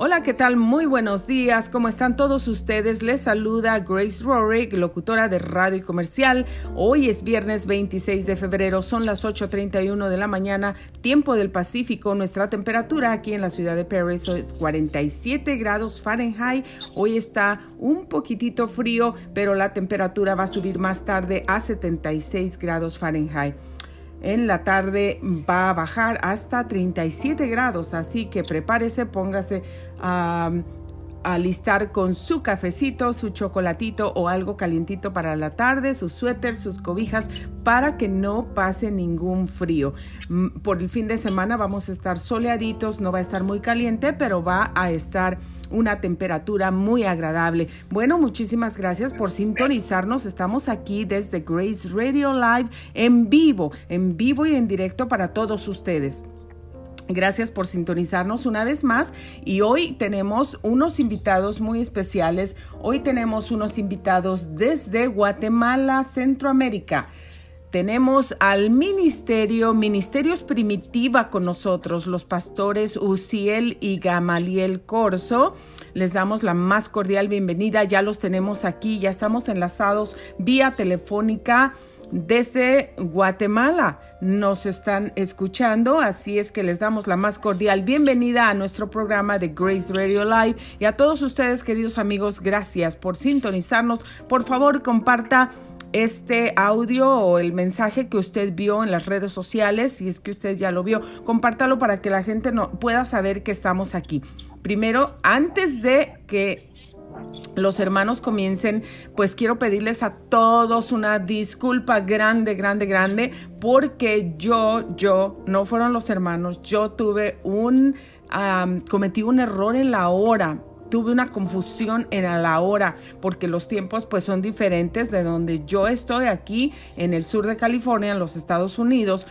Hola, ¿qué tal? Muy buenos días. ¿Cómo están todos ustedes? Les saluda Grace Rorick, locutora de radio y comercial. Hoy es viernes 26 de febrero, son las 8.31 de la mañana, tiempo del Pacífico. Nuestra temperatura aquí en la ciudad de Paris es 47 grados Fahrenheit. Hoy está un poquitito frío, pero la temperatura va a subir más tarde a 76 grados Fahrenheit. En la tarde va a bajar hasta 37 grados, así que prepárese, póngase a, listar con su cafecito, su chocolatito o algo calientito para la tarde, su suéter, sus cobijas, para que no pase ningún frío. Mm, por el fin de semana vamos a estar soleaditos, no va a estar muy caliente, pero va a estar una temperatura muy agradable. Bueno, muchísimas gracias por sintonizarnos. Estamos aquí desde Grace Radio Live en vivo, en vivo y en directo para todos ustedes. Gracias por sintonizarnos una vez más y hoy tenemos unos invitados muy especiales. Hoy tenemos unos invitados desde Guatemala, Centroamérica. Tenemos al ministerio, Ministerios Primitiva con nosotros, los pastores Uciel y Gamaliel Corso. Les damos la más cordial bienvenida, ya los tenemos aquí, ya estamos enlazados vía telefónica desde Guatemala. Nos están escuchando, así es que les damos la más cordial bienvenida a nuestro programa de Grace Radio Live y a todos ustedes, queridos amigos, gracias por sintonizarnos. Por favor, comparta este audio o el mensaje que usted vio en las redes sociales, si es que usted ya lo vio, compártalo para que la gente no, pueda saber que estamos aquí. Primero, antes de que los hermanos comiencen, pues quiero pedirles a todos una disculpa grande, grande, grande, porque yo, yo, no fueron los hermanos, yo tuve un, cometí un error en la hora tuve una confusión en la hora porque los tiempos pues son diferentes de donde yo estoy aquí en el sur de California, en los Estados Unidos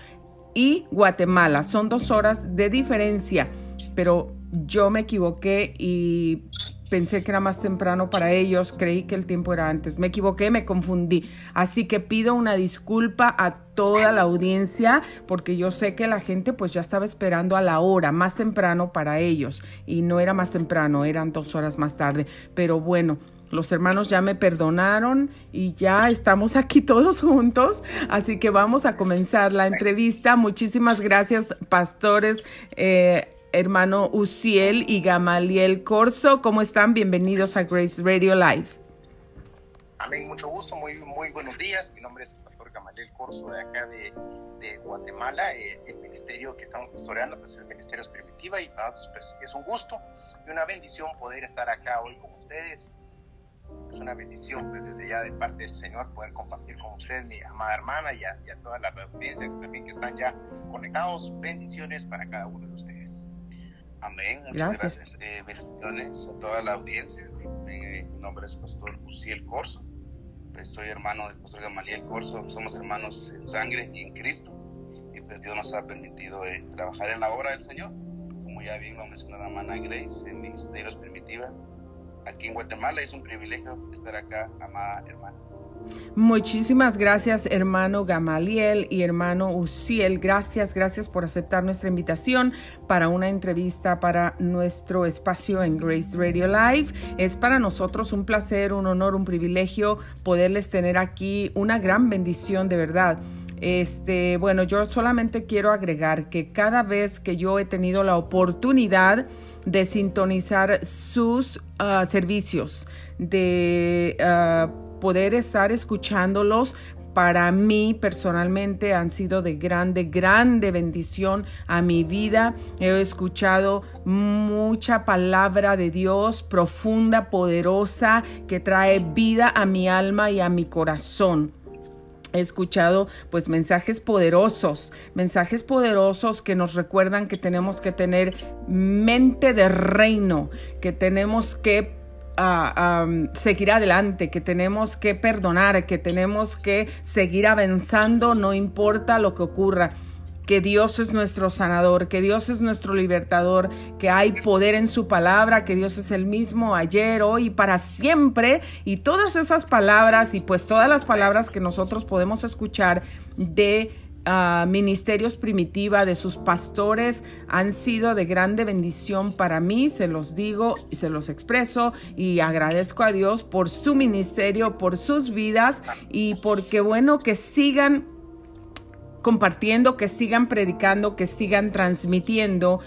y Guatemala. Son dos horas de diferencia, pero yo me equivoqué y pensé que era más temprano para ellos, creí que el tiempo era antes, me equivoqué, me confundí. Así que pido una disculpa a toda la audiencia porque yo sé que la gente pues ya estaba esperando a la hora, más temprano para ellos y no era más temprano, eran dos horas más tarde. Pero bueno. Los hermanos ya me perdonaron y ya estamos aquí todos juntos, así que vamos a comenzar la entrevista. Muchísimas gracias, pastores. Eh, hermano Uciel y Gamaliel Corso. ¿Cómo están? Bienvenidos a Grace Radio Live. Amén, mucho gusto, muy, buenos días. Mi nombre es el pastor Gamaliel Corso de acá de, Guatemala. Eh, el ministerio que estamos pastoreando pues, es el Ministerio es Primitiva y para nosotros pues, es un gusto y una bendición poder estar acá hoy con ustedes. Es una bendición pues, desde ya de parte del Señor poder compartir con ustedes, mi amada hermana y a, toda la audiencia también que están ya conectados. Bendiciones para cada uno de ustedes. Amén. Muchas gracias. Eh, bendiciones a toda la audiencia. Eh, mi nombre es Pastor Uciel Corso. Pues soy hermano del Pastor Gamaliel Corso. Somos hermanos en sangre y en Cristo. Y pues Dios nos ha permitido eh, trabajar en la obra del Señor. Como ya bien lo mencionó la hermana Grace, en Ministerios Primitiva. Aquí en Guatemala es un privilegio estar acá, amada hermana. Muchísimas gracias, hermano Gamaliel y hermano Uciel. Gracias, gracias por aceptar nuestra invitación para una entrevista para nuestro espacio en Grace Radio Live. Es para nosotros un placer, un honor, un privilegio poderles tener aquí, una gran bendición de verdad. Este, bueno, yo solamente quiero agregar que cada vez que yo he tenido la oportunidad de sintonizar sus ah, servicios, de uh, poder estar escuchándolos para mí personalmente han sido de grande, grande bendición a mi vida. He escuchado mucha palabra de Dios profunda, poderosa, que trae vida a mi alma y a mi corazón. He escuchado pues mensajes poderosos, mensajes poderosos que nos recuerdan que tenemos que tener mente de reino, que tenemos que seguir adelante, que tenemos que perdonar, que tenemos que seguir avanzando, no importa lo que ocurra que Dios es nuestro sanador, que Dios es nuestro libertador, que hay poder en su palabra, que Dios es el mismo ayer, hoy para siempre. Y todas esas palabras y pues todas las palabras que nosotros podemos escuchar de ministerios primitiva, de sus pastores, han sido de grande bendición para mí, se los digo y se los expreso y agradezco a Dios por su ministerio, por sus vidas y porque bueno que sigan compartiendo, que sigan predicando, que sigan transmitiendo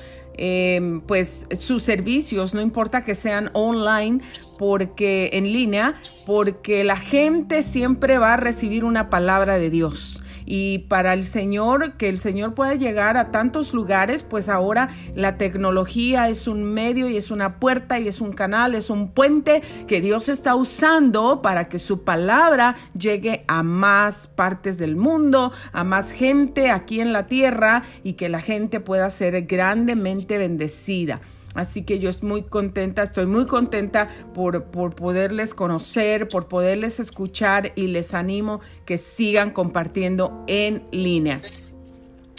Em, pues sus servicios, no importa que sean online, porque en línea, porque la gente siempre va a recibir una palabra de Dios y para el Señor, que el Señor pueda llegar a tantos lugares, pues ahora la tecnología es un medio y es una puerta y es un canal, es un puente que Dios está usando para que su palabra llegue a más partes del mundo, a más gente aquí en la tierra y que la gente pueda ser grandemente bendecida. Así que yo estoy muy contenta, estoy muy contenta por, por, poderles conocer, por poderles escuchar y les animo que sigan compartiendo en línea.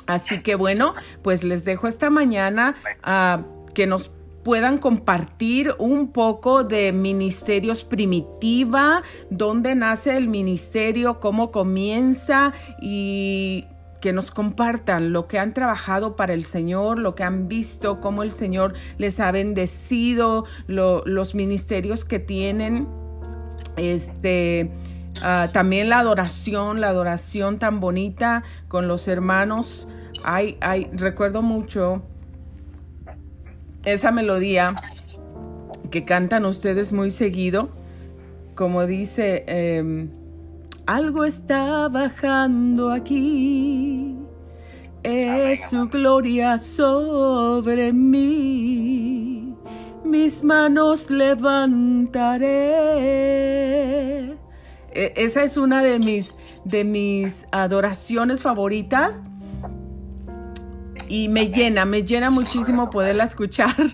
Así que bueno, pues les dejo esta mañana a que nos puedan compartir un poco de ministerios primitiva, dónde nace el ministerio, cómo comienza y que nos compartan lo que han trabajado para el Señor, lo que han visto, cómo el Señor les ha bendecido, los ministerios que tienen. Este, ah, también la adoración, la adoración tan bonita con los hermanos. Ay, ay, recuerdo mucho esa melodía que cantan ustedes muy seguido, como dice, em, algo está bajando aquí. Es su gloria sobre mí. Mis manos levantaré. E, esa es una de mis, de mis adoraciones favoritas. Y me llena, me llena muchísimo poderla escuchar.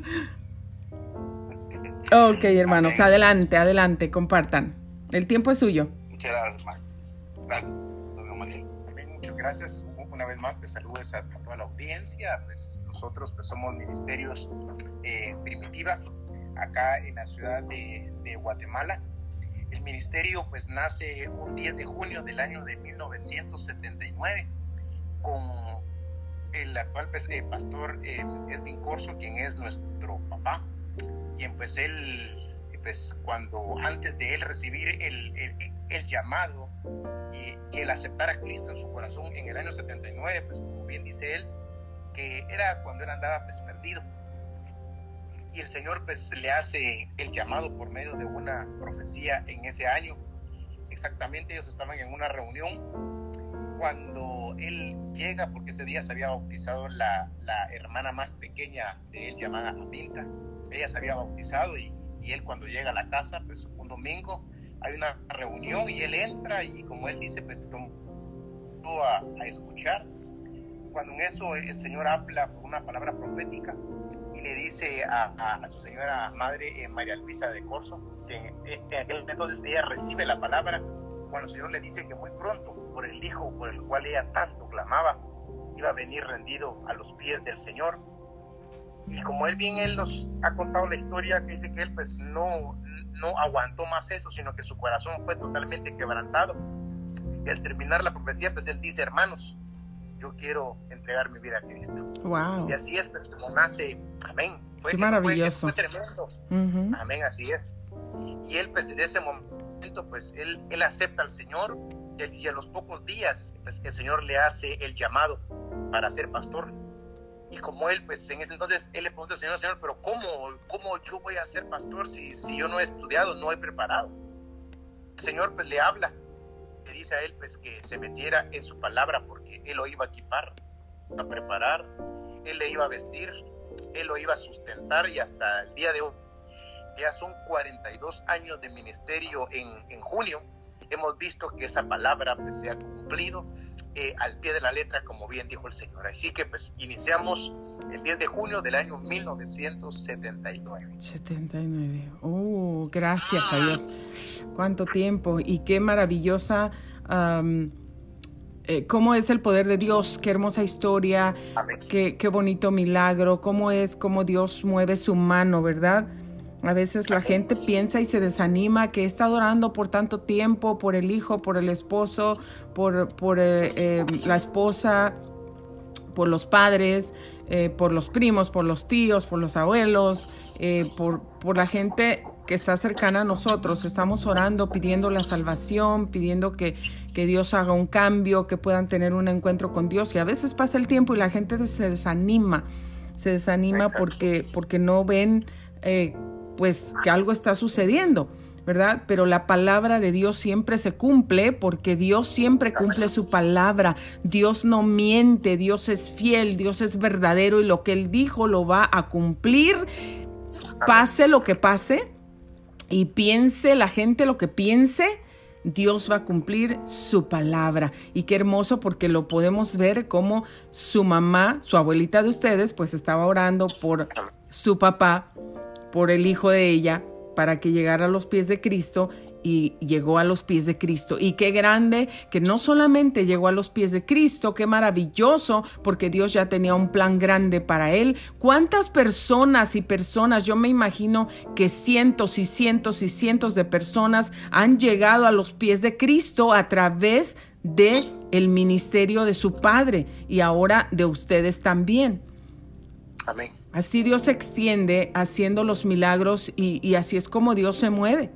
Ok, hermanos, adelante, adelante, compartan. El tiempo es suyo. Muchas gracias, Gracias, Muchas gracias. Una vez más, pues saludos a, toda la audiencia. Pues nosotros pues, somos Ministerios eh, Primitiva, acá en la ciudad de, Guatemala. El ministerio pues nace un 10 de junio del año de 1979 con el actual pues, eh, pastor eh, Edwin Corso, quien es nuestro papá, quien pues él, pues cuando antes de él recibir el, el llamado y que él aceptara a Cristo en su corazón en el año 79, pues como bien dice él, que era cuando él andaba pues perdido. Y el Señor pues le hace el llamado por medio de una profecía en ese año. Exactamente ellos estaban en una reunión cuando él llega, porque ese día se había bautizado la, la hermana más pequeña de él llamada Aminta. Ella se había bautizado y, y él cuando llega a la casa, pues un domingo, hay una reunión y él entra y como él dice, pues a, a escuchar. Cuando en eso el Señor habla una palabra profética y le dice a, a, su señora madre eh, María Luisa de Corso, que en, aquel entonces ella recibe la palabra, cuando el Señor le dice que muy pronto, por el Hijo por el cual ella tanto clamaba, iba a venir rendido a los pies del Señor. Y como él bien él nos ha contado la historia, que dice que él pues no, no aguantó más eso, sino que su corazón fue totalmente quebrantado. Y al terminar la profecía, pues él dice, hermanos, yo quiero entregar mi vida a Cristo. Wow. Y así es, pues como nace, amén. Fue, Qué maravilloso. Fue, tremendo. Amén, así es. Y él, pues desde ese momento, pues él, él acepta al Señor y a los pocos días, pues el Señor le hace el llamado para ser pastor y como él, pues en ese entonces, él le pregunta al Señor, Señor, pero ¿cómo, cómo yo voy a ser pastor si, si yo no he estudiado, no he preparado? El Señor pues le habla, le dice a él pues que se metiera en su palabra porque él lo iba a equipar, a preparar, él le iba a vestir, él lo iba a sustentar y hasta el día de hoy, ya son 42 años de ministerio en, en junio, hemos visto que esa palabra pues, se ha cumplido eh, al pie de la letra, como bien dijo el Señor. Así que pues iniciamos el 10 de junio del año 1979. 79. Oh, gracias a Dios. Cuánto tiempo y qué maravillosa... Eh, cómo es el poder de Dios, qué hermosa historia, qué, qué bonito milagro, cómo es, cómo Dios mueve su mano, ¿verdad? A veces la gente piensa y se desanima que está orando por tanto tiempo, por el hijo, por el esposo, por, por eh, eh, la esposa, por los padres, eh, por los primos, por los tíos, por los abuelos, por, por la gente que está cercana a nosotros. Estamos orando, pidiendo la salvación, pidiendo que, que, Dios haga un cambio, que puedan tener un encuentro con Dios. Y a veces pasa el tiempo y la gente se desanima, se desanima porque, porque no ven pues que algo está sucediendo, ¿verdad? Pero la palabra de Dios siempre se cumple porque Dios siempre cumple su palabra. Dios no miente, Dios es fiel, Dios es verdadero y lo que Él dijo lo va a cumplir, pase lo que pase y piense la gente lo que piense. Dios va a cumplir su palabra. Y qué hermoso porque lo podemos ver como su mamá, su abuelita de ustedes, pues estaba orando por su papá por el hijo de ella para que llegara a los pies de Cristo y llegó a los pies de Cristo. Y qué grande que no solamente llegó a los pies de Cristo, qué maravilloso, porque Dios ya tenía un plan grande para él. ¿Cuántas personas y personas, yo me imagino que cientos y cientos y cientos de personas han llegado a los pies de Cristo a través de el ministerio de su Padre y ahora de ustedes también? Amén. Así Dios se extiende haciendo los milagros y, así es como Dios se mueve.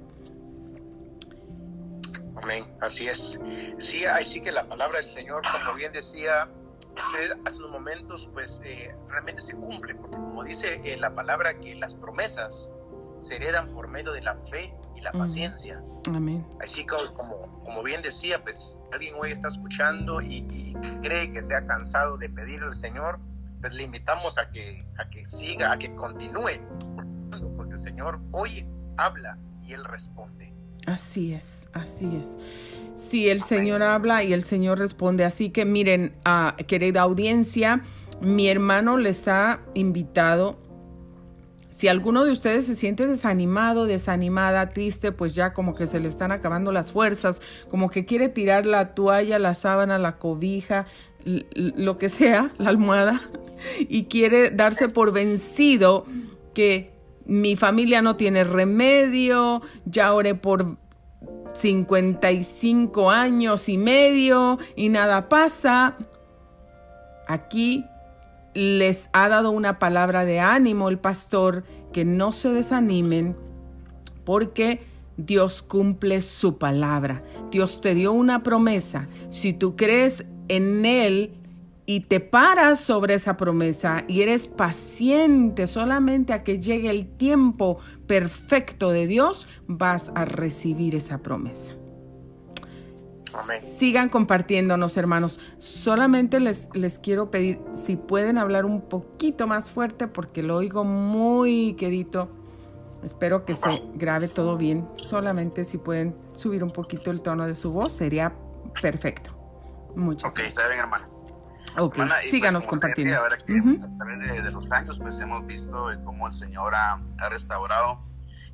Amén, así es. Sí, así que la palabra del Señor, como bien decía usted hace unos momentos, pues eh, realmente se cumple, porque como dice eh, la palabra que las promesas se heredan por medio de la fe y la paciencia. Amén. Así como, como, bien decía, pues alguien hoy está escuchando y, y cree que se ha cansado de pedirle al Señor, pues le invitamos a que, a que siga, a que continúe, porque el Señor oye, habla y Él responde. Así es, así es. Sí, el Señor habla y el Señor responde. Así que miren, uh, querida audiencia, mi hermano les ha invitado. Si alguno de ustedes se siente desanimado, desanimada, triste, pues ya como que se le están acabando las fuerzas, como que quiere tirar la toalla, la sábana, la cobija, lo que sea, la almohada, y quiere darse por vencido que mi familia no tiene remedio, ya oré por 55 años y medio y nada pasa. Aquí les ha dado una palabra de ánimo el pastor, que no se desanimen porque Dios cumple su palabra. Dios te dio una promesa. Si tú crees en Él y te paras sobre esa promesa y eres paciente solamente a que llegue el tiempo perfecto de Dios, vas a recibir esa promesa. Sigan compartiéndonos, hermanos. Solamente les, les quiero pedir si pueden hablar un poquito más fuerte porque lo oigo muy quedito. Espero que se grabe todo bien. Solamente si pueden subir un poquito el tono de su voz, sería perfecto. Muchas okay, está bien, hermano. Ok, pues, síganos compartiendo. a través de, los años, pues hemos visto cómo el Señor ha, restaurado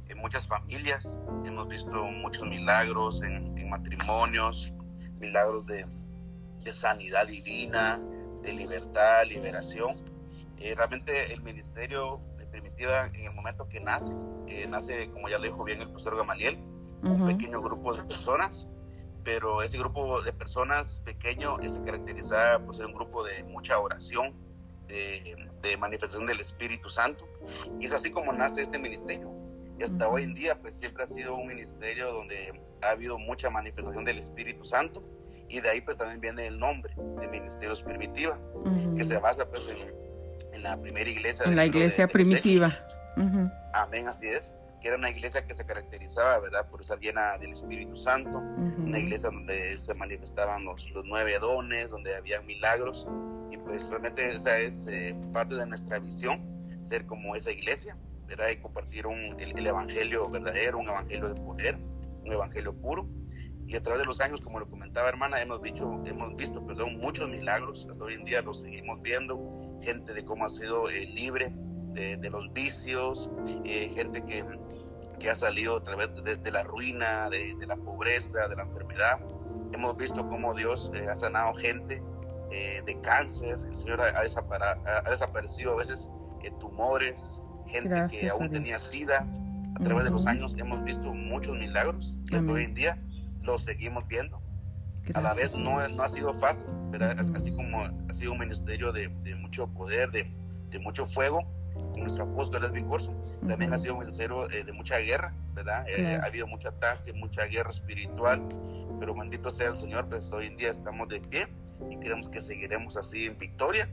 en muchas familias. Hemos visto muchos milagros en, matrimonios, milagros de, sanidad divina, de libertad, liberación. Eh, realmente el ministerio de Primitiva, en el momento que nace, nace, como ya lo dijo bien el profesor Gamaliel, un pequeño grupo de personas pero ese grupo de personas pequeño se caracterizaba por ser un grupo de mucha oración, de, manifestación del Espíritu Santo. Y es así como nace este ministerio. Y hasta hoy en día, pues siempre ha sido un ministerio donde ha habido mucha manifestación del Espíritu Santo. Y de ahí, pues también viene el nombre de Ministerios Primitiva, que se basa, pues, en, la primera iglesia. En la iglesia primitiva. Amén, así es que era una iglesia que se caracterizaba, ¿verdad?, por estar llena del Espíritu Santo, una iglesia donde se manifestaban los, nueve dones, donde había milagros, y pues realmente esa es eh, parte de nuestra visión, ser como esa iglesia, ¿verdad?, y compartir un, el, evangelio verdadero, un evangelio de poder, un evangelio puro, y a través de los años, como lo comentaba hermana, hemos, dicho, hemos visto perdón, muchos milagros, hasta hoy en día los seguimos viendo, gente de cómo ha sido eh, libre de, los vicios, eh, gente que, que, ha salido a través de, la ruina, de, la pobreza, de la enfermedad. Hemos visto cómo Dios eh, ha sanado gente eh, de cáncer, el Señor ha, ha desaparecido a veces tumores, gente que aún tenía sida, A través de los años hemos visto muchos milagros y hasta hoy en día los seguimos viendo. a la vez no, no, ha sido fácil, ¿verdad? así como ha sido un ministerio de, de mucho poder, de, de, mucho fuego, nuestro apóstol Edwin Corso, también ha sido un ministerio eh, de mucha guerra, ¿verdad? Eh, ha habido mucho ataque, mucha guerra espiritual, pero bendito sea el Señor, pues hoy en día estamos de pie y creemos que seguiremos así en victoria.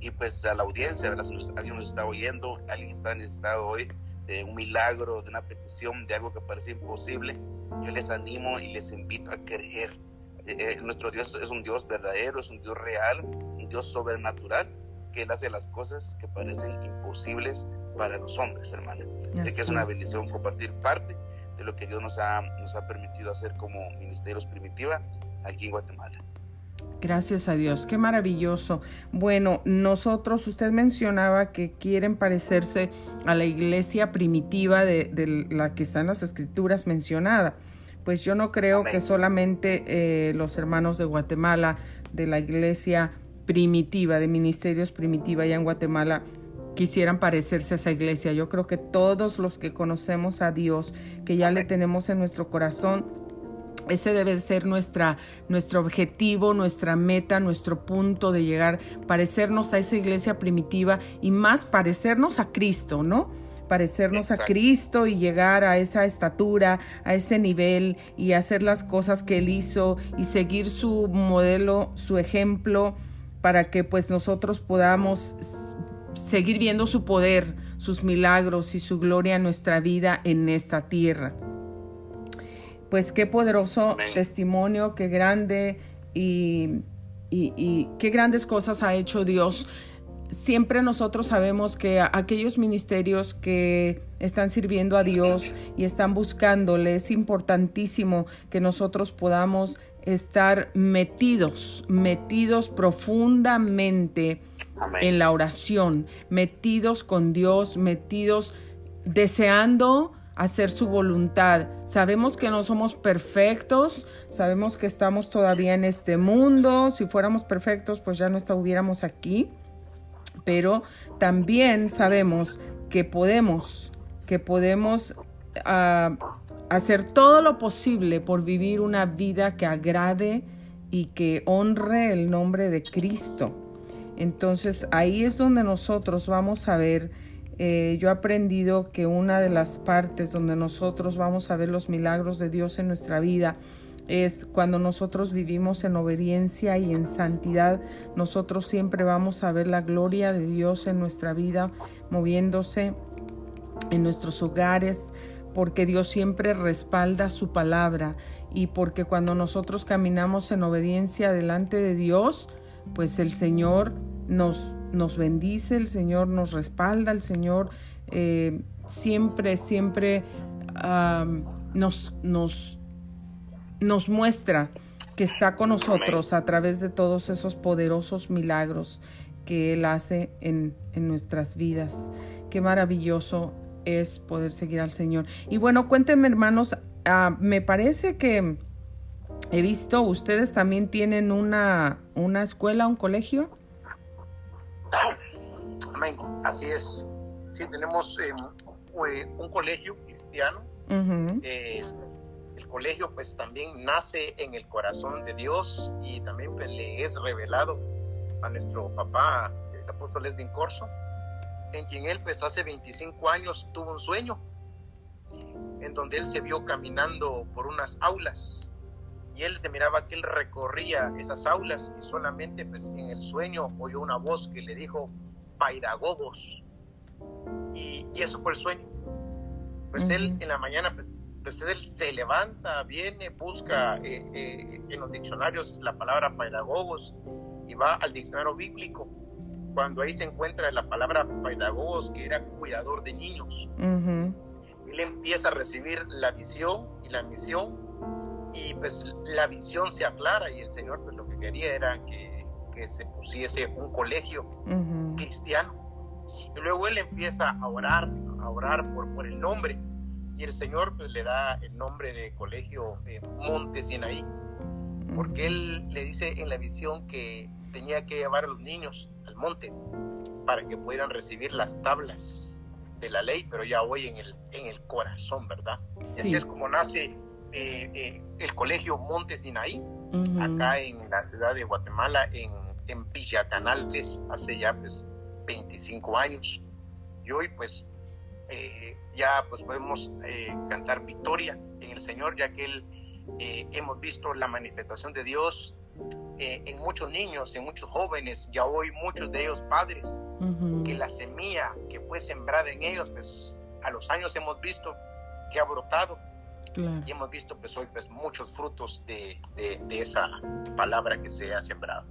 Y pues a la audiencia, ¿verdad? Alguien nos está oyendo, alguien está necesitado hoy de un milagro, de una petición, de algo que parece imposible, yo les animo y les invito a creer. Eh, eh, nuestro Dios es un Dios verdadero, es un Dios real, un Dios sobrenatural, que Él hace las cosas que parecen imposibles para los hombres, hermano. Así que es una bendición compartir parte de lo que Dios nos ha, nos ha permitido hacer como Ministerios Primitiva aquí en Guatemala. Gracias a Dios, qué maravilloso. Bueno, nosotros, usted mencionaba que quieren parecerse a la iglesia primitiva de, la que está en las escrituras mencionada. Pues yo no creo que solamente eh, los hermanos de Guatemala, de la iglesia primitiva, de ministerios primitiva allá en Guatemala, quisieran parecerse a esa iglesia. Yo creo que todos los que conocemos a Dios, que ya le tenemos en nuestro corazón, ese debe ser nuestra, nuestro objetivo, nuestra meta, nuestro punto de llegar, parecernos a esa iglesia primitiva y más parecernos a Cristo, ¿no? Parecernos a Cristo y llegar a esa estatura, a ese nivel y hacer las cosas que Él hizo y seguir su modelo, su ejemplo, para que pues nosotros podamos seguir viendo su poder, sus milagros y su gloria en nuestra vida en esta tierra pues qué poderoso testimonio, qué grande y, qué grandes cosas ha hecho Dios. Siempre nosotros sabemos que aquellos ministerios que están sirviendo a Dios y están buscándole, es importantísimo que nosotros podamos estar metidos, metidos profundamente en la oración, metidos con Dios, metidos deseando hacer su voluntad. Sabemos que no somos perfectos, sabemos que estamos todavía en este mundo. Si fuéramos perfectos, pues ya no estuviéramos aquí. Pero también sabemos que podemos, que podemos ah, hacer todo lo posible por vivir una vida que agrade y que honre el nombre de Cristo. Entonces ahí es donde nosotros vamos a ver eh, yo he aprendido que una de las partes donde nosotros vamos a ver los milagros de Dios en nuestra vida es cuando nosotros vivimos en obediencia y en santidad, nosotros siempre vamos a ver la gloria de Dios en nuestra vida moviéndose en nuestros hogares, porque Dios siempre respalda su palabra y porque cuando nosotros caminamos en obediencia delante de Dios, pues el Señor nos, nos bendice, el Señor nos respalda, el Señor eh, siempre, siempre nos, nos, nos muestra que está con nosotros a través de todos esos poderosos milagros que Él hace en, nuestras vidas. Qué maravilloso es poder seguir al Señor. Y bueno, cuéntenme hermanos, ah, me parece que he visto, ustedes también tienen una, una escuela, un colegio. Amén, así es. Sí, tenemos eh, un colegio cristiano. Eh, el colegio pues también nace en el corazón de Dios y también pues, le es revelado a nuestro papá, el apóstol Edwin Corso, en quien él pues hace 25 años tuvo un sueño, en donde él se vio caminando por unas aulas y él se miraba que él recorría esas aulas y solamente pues en el sueño oyó una voz que le dijo paidagogos y, y eso fue el sueño. Pues él en la mañana pues, pues, él se levanta viene busca eh, eh, en los diccionarios la palabra pedagogos y va al diccionario bíblico cuando ahí se encuentra la palabra pedagogos que era cuidador de niños. Él empieza a recibir la visión y la misión y pues la visión se aclara y el Señor pues lo que quería era que, que se pusiese un colegio cristiano. Y luego él empieza a orar, a orar por, por el nombre y el Señor pues le da el nombre de colegio eh, Monte Sinaí, porque él le dice en la visión que tenía que llevar a los niños monte para que pudieran recibir las tablas de la ley, pero ya hoy en el, en el corazón, ¿verdad? Y así es como nace eh, eh, el colegio Monte Sinaí, acá en la ciudad de Guatemala, en, en Villa Canales, hace ya pues 25 años. Y hoy pues eh, ya pues podemos cantar victoria en el Señor, ya que él, hemos visto la manifestación de Dios en muchos niños, en muchos jóvenes, ya hoy muchos de ellos padres, que la semilla que fue sembrada en ellos, pues a los años hemos visto que ha brotado y hemos visto pues hoy pues muchos frutos de, de, esa palabra que se ha sembrado.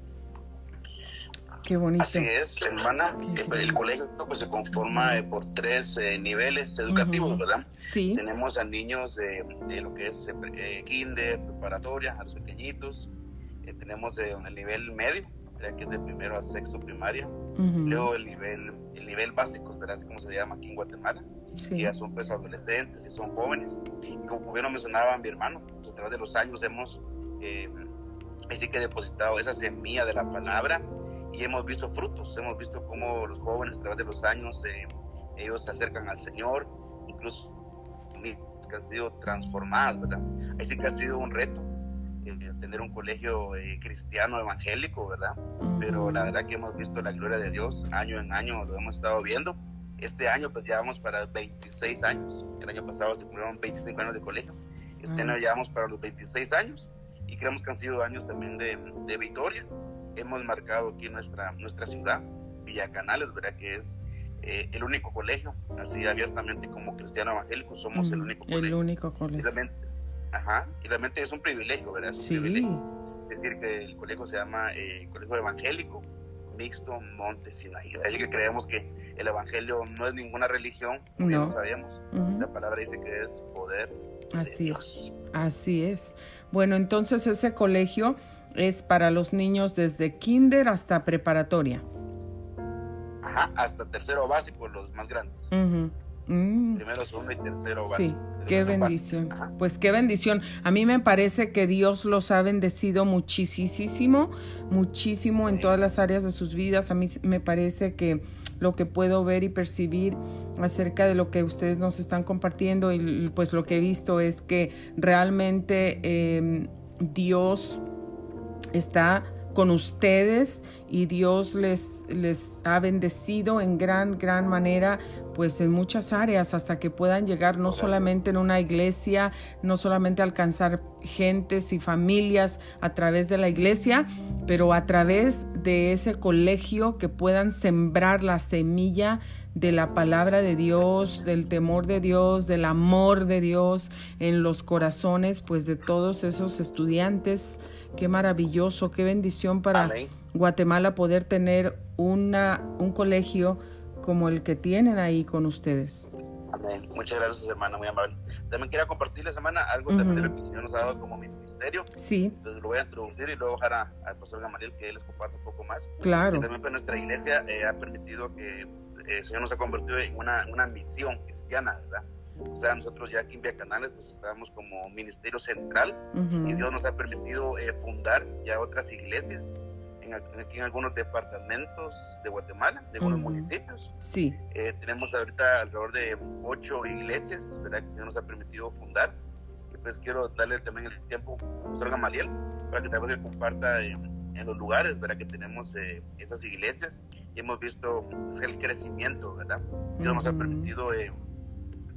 Qué bonito. Así es, hermana. el colegio pues, se conforma eh, por tres eh, niveles educativos, ¿verdad? Sí. Tenemos a niños de, de lo que es eh, kinder, preparatoria, a los pequeñitos. Tenemos el nivel medio, que es de primero a sexto primaria. Luego el nivel, el nivel básico, ¿verdad? Así como se llama aquí en Guatemala y ya son pues adolescentes y son jóvenes. Y como bien lo mencionaba mi hermano, pues, a través de los años hemos eh, así que depositado esa semilla de la palabra y hemos visto frutos, hemos visto cómo los jóvenes a través de los años eh, ellos se acercan al Señor, incluso que han sido transformadas, ¿verdad? Así que ha sido un reto eh, tener un colegio eh, cristiano evangélico, ¿verdad? Pero la verdad que hemos visto la gloria de Dios año en año, lo hemos estado viendo este año pues llevamos para 26 años. El año pasado se cumplieron 25 años de colegio. Este año llevamos para los 26 años y creemos que han sido años también de, de victoria. Hemos marcado aquí nuestra, nuestra ciudad, Villa Canales, ¿verdad? Que es eh, el único colegio, así abiertamente como cristiano evangélico, somos el único colegio. El único colegio. Realmente, ajá, y realmente es un privilegio, ¿verdad? Es un privilegio decir que el colegio se llama eh, Colegio Evangélico Mixto Monte Sinaí. Así que creemos que el Evangelio no es ninguna religión, no. sabemos. La palabra dice que es poder. Así es, así es. Bueno, entonces ese colegio es para los niños desde kinder hasta preparatoria. Ajá, hasta tercero básico, los más grandes. Mm. Primero, segundo y tercero básico. Sí, qué bendición. Pues qué bendición. A mí me parece que Dios los ha bendecido muchísimo, muchísimo en todas las áreas de sus vidas. A mí me parece que lo que puedo ver y percibir acerca de lo que ustedes nos están compartiendo y pues lo que he visto es que realmente em, Dios está con ustedes y Dios les, les ha bendecido en gran, gran manera pues en muchas áreas hasta que puedan llegar no solamente en una iglesia, no solamente alcanzar gentes y familias a través de la iglesia, pero a través de ese colegio que puedan sembrar la semilla de la palabra de Dios, del temor de Dios, del amor de Dios en los corazones pues de todos esos estudiantes. Qué maravilloso, qué bendición para Guatemala poder tener una un colegio como el que tienen ahí con ustedes. Amén. Muchas gracias, hermana, muy amable. También quería compartirles, hermana, algo también de lo que el Señor nos ha dado como ministerio. Sí. Entonces lo voy a introducir y luego dejar al pastor Gamaliel que él les comparta un poco más. Claro. Y también pues, nuestra iglesia eh, ha permitido que eh, el Señor nos ha convertido en una, una misión cristiana, ¿verdad? O sea, nosotros ya aquí en Vía Canales pues estábamos como ministerio central y Dios nos ha permitido eh, fundar ya otras iglesias aquí en algunos departamentos de Guatemala, de algunos municipios. Sí. Eh, tenemos ahorita alrededor de ocho iglesias, ¿verdad? Que nos ha permitido fundar. Y pues quiero darle también el tiempo al pastor Gamaliel para que tal vez se comparta en, los lugares, ¿verdad? Que tenemos eh, esas iglesias y hemos visto pues, el crecimiento, ¿verdad? Dios nos ha permitido, eh,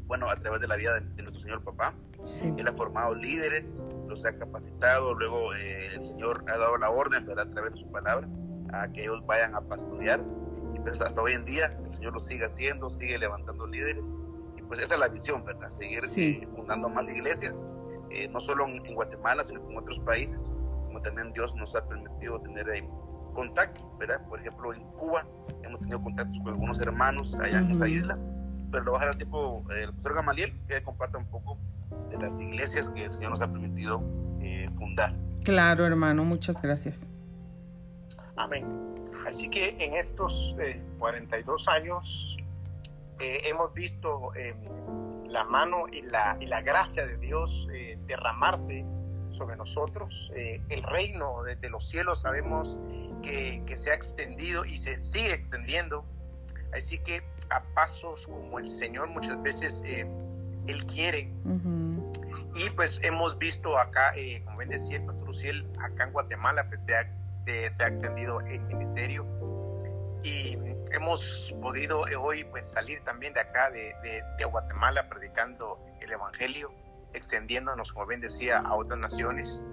bueno, a través de la vida de nuestro Señor Papá, él ha formado líderes, los ha capacitado, luego eh, el Señor ha dado la orden, ¿verdad? A través de su palabra, a que ellos vayan a pastorear. Y pues hasta hoy en día el Señor lo sigue haciendo, sigue levantando líderes. Y pues esa es la visión, ¿verdad? Seguir eh, fundando más iglesias, eh, no solo en, Guatemala, sino en otros países, como también Dios nos ha permitido tener contacto, ¿verdad? Por ejemplo, en Cuba hemos tenido contactos con algunos hermanos allá en esa isla, pero lo va a dejar al tiempo el profesor Gamaliel, que comparta un poco de las iglesias que el Señor nos ha permitido eh, fundar. Claro, hermano, muchas gracias. Amén. Así que en estos 42 eh, años eh, hemos visto la mano y la, y la, gracia de Dios derramarse sobre nosotros. el reino de, los cielos sabemos que, que, se ha extendido y se sigue extendiendo Así que a pasos como el Señor muchas veces eh, Él quiere. Y pues hemos visto acá, eh, como bien decía el pastor Luciel, acá en Guatemala pues se ha, se, ha extendido el ministerio. Y hemos podido eh, hoy pues salir también de acá de, de, Guatemala predicando el Evangelio, extendiéndonos, como bien decía, a otras naciones.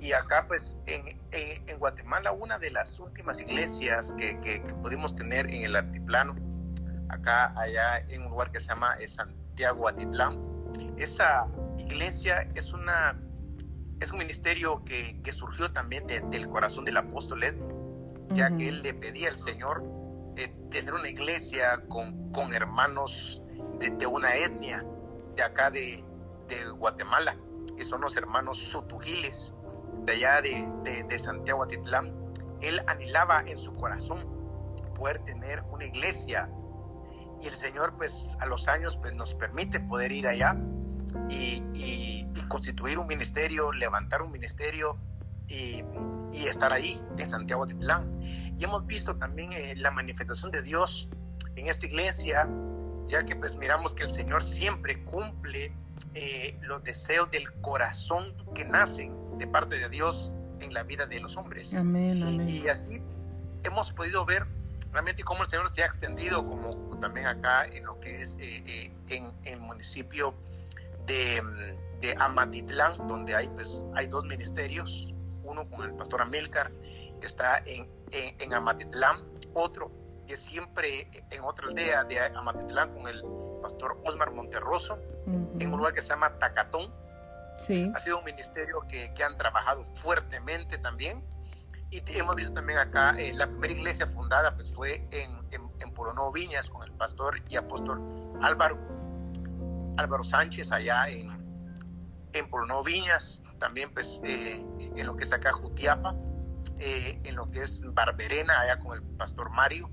Y acá, pues, en, en, Guatemala, una de las últimas iglesias que, que, pudimos tener en el altiplano, acá, allá en un lugar que se llama eh, Santiago Atitlán, esa iglesia es una es un ministerio que, que surgió también del corazón del apóstol Edmund, ya que él le pedía al Señor eh, tener una iglesia con, con hermanos de, de, una etnia de acá de, de Guatemala, que son los hermanos sotugiles de allá de, de, Santiago Atitlán, él anhelaba en su corazón poder tener una iglesia y el Señor pues a los años pues nos permite poder ir allá y, constituir un ministerio, levantar un ministerio y, estar ahí en Santiago Atitlán. Y hemos visto también eh, la manifestación de Dios en esta iglesia, ya que pues miramos que el Señor siempre cumple eh, los deseos del corazón que nacen de parte de Dios en la vida de los hombres. Amén, amén. Y así hemos podido ver realmente cómo el Señor se ha extendido, como también acá en lo que es eh, eh, en, el municipio de, de, Amatitlán, donde hay, pues, hay dos ministerios, uno con el pastor Amilcar, que está en, en, Amatitlán, otro que siempre en otra aldea de Amatitlán con el pastor Osmar Monterroso, en un lugar que se llama Tacatón, ha sido un ministerio que, que han trabajado fuertemente también. Y hemos visto también acá, eh, la primera iglesia fundada pues fue en, en, Viñas con el pastor y apóstol Álvaro, Álvaro Sánchez allá en, en Polono Viñas, también pues eh, en lo que es acá Jutiapa, eh, en lo que es Barberena allá con el pastor Mario,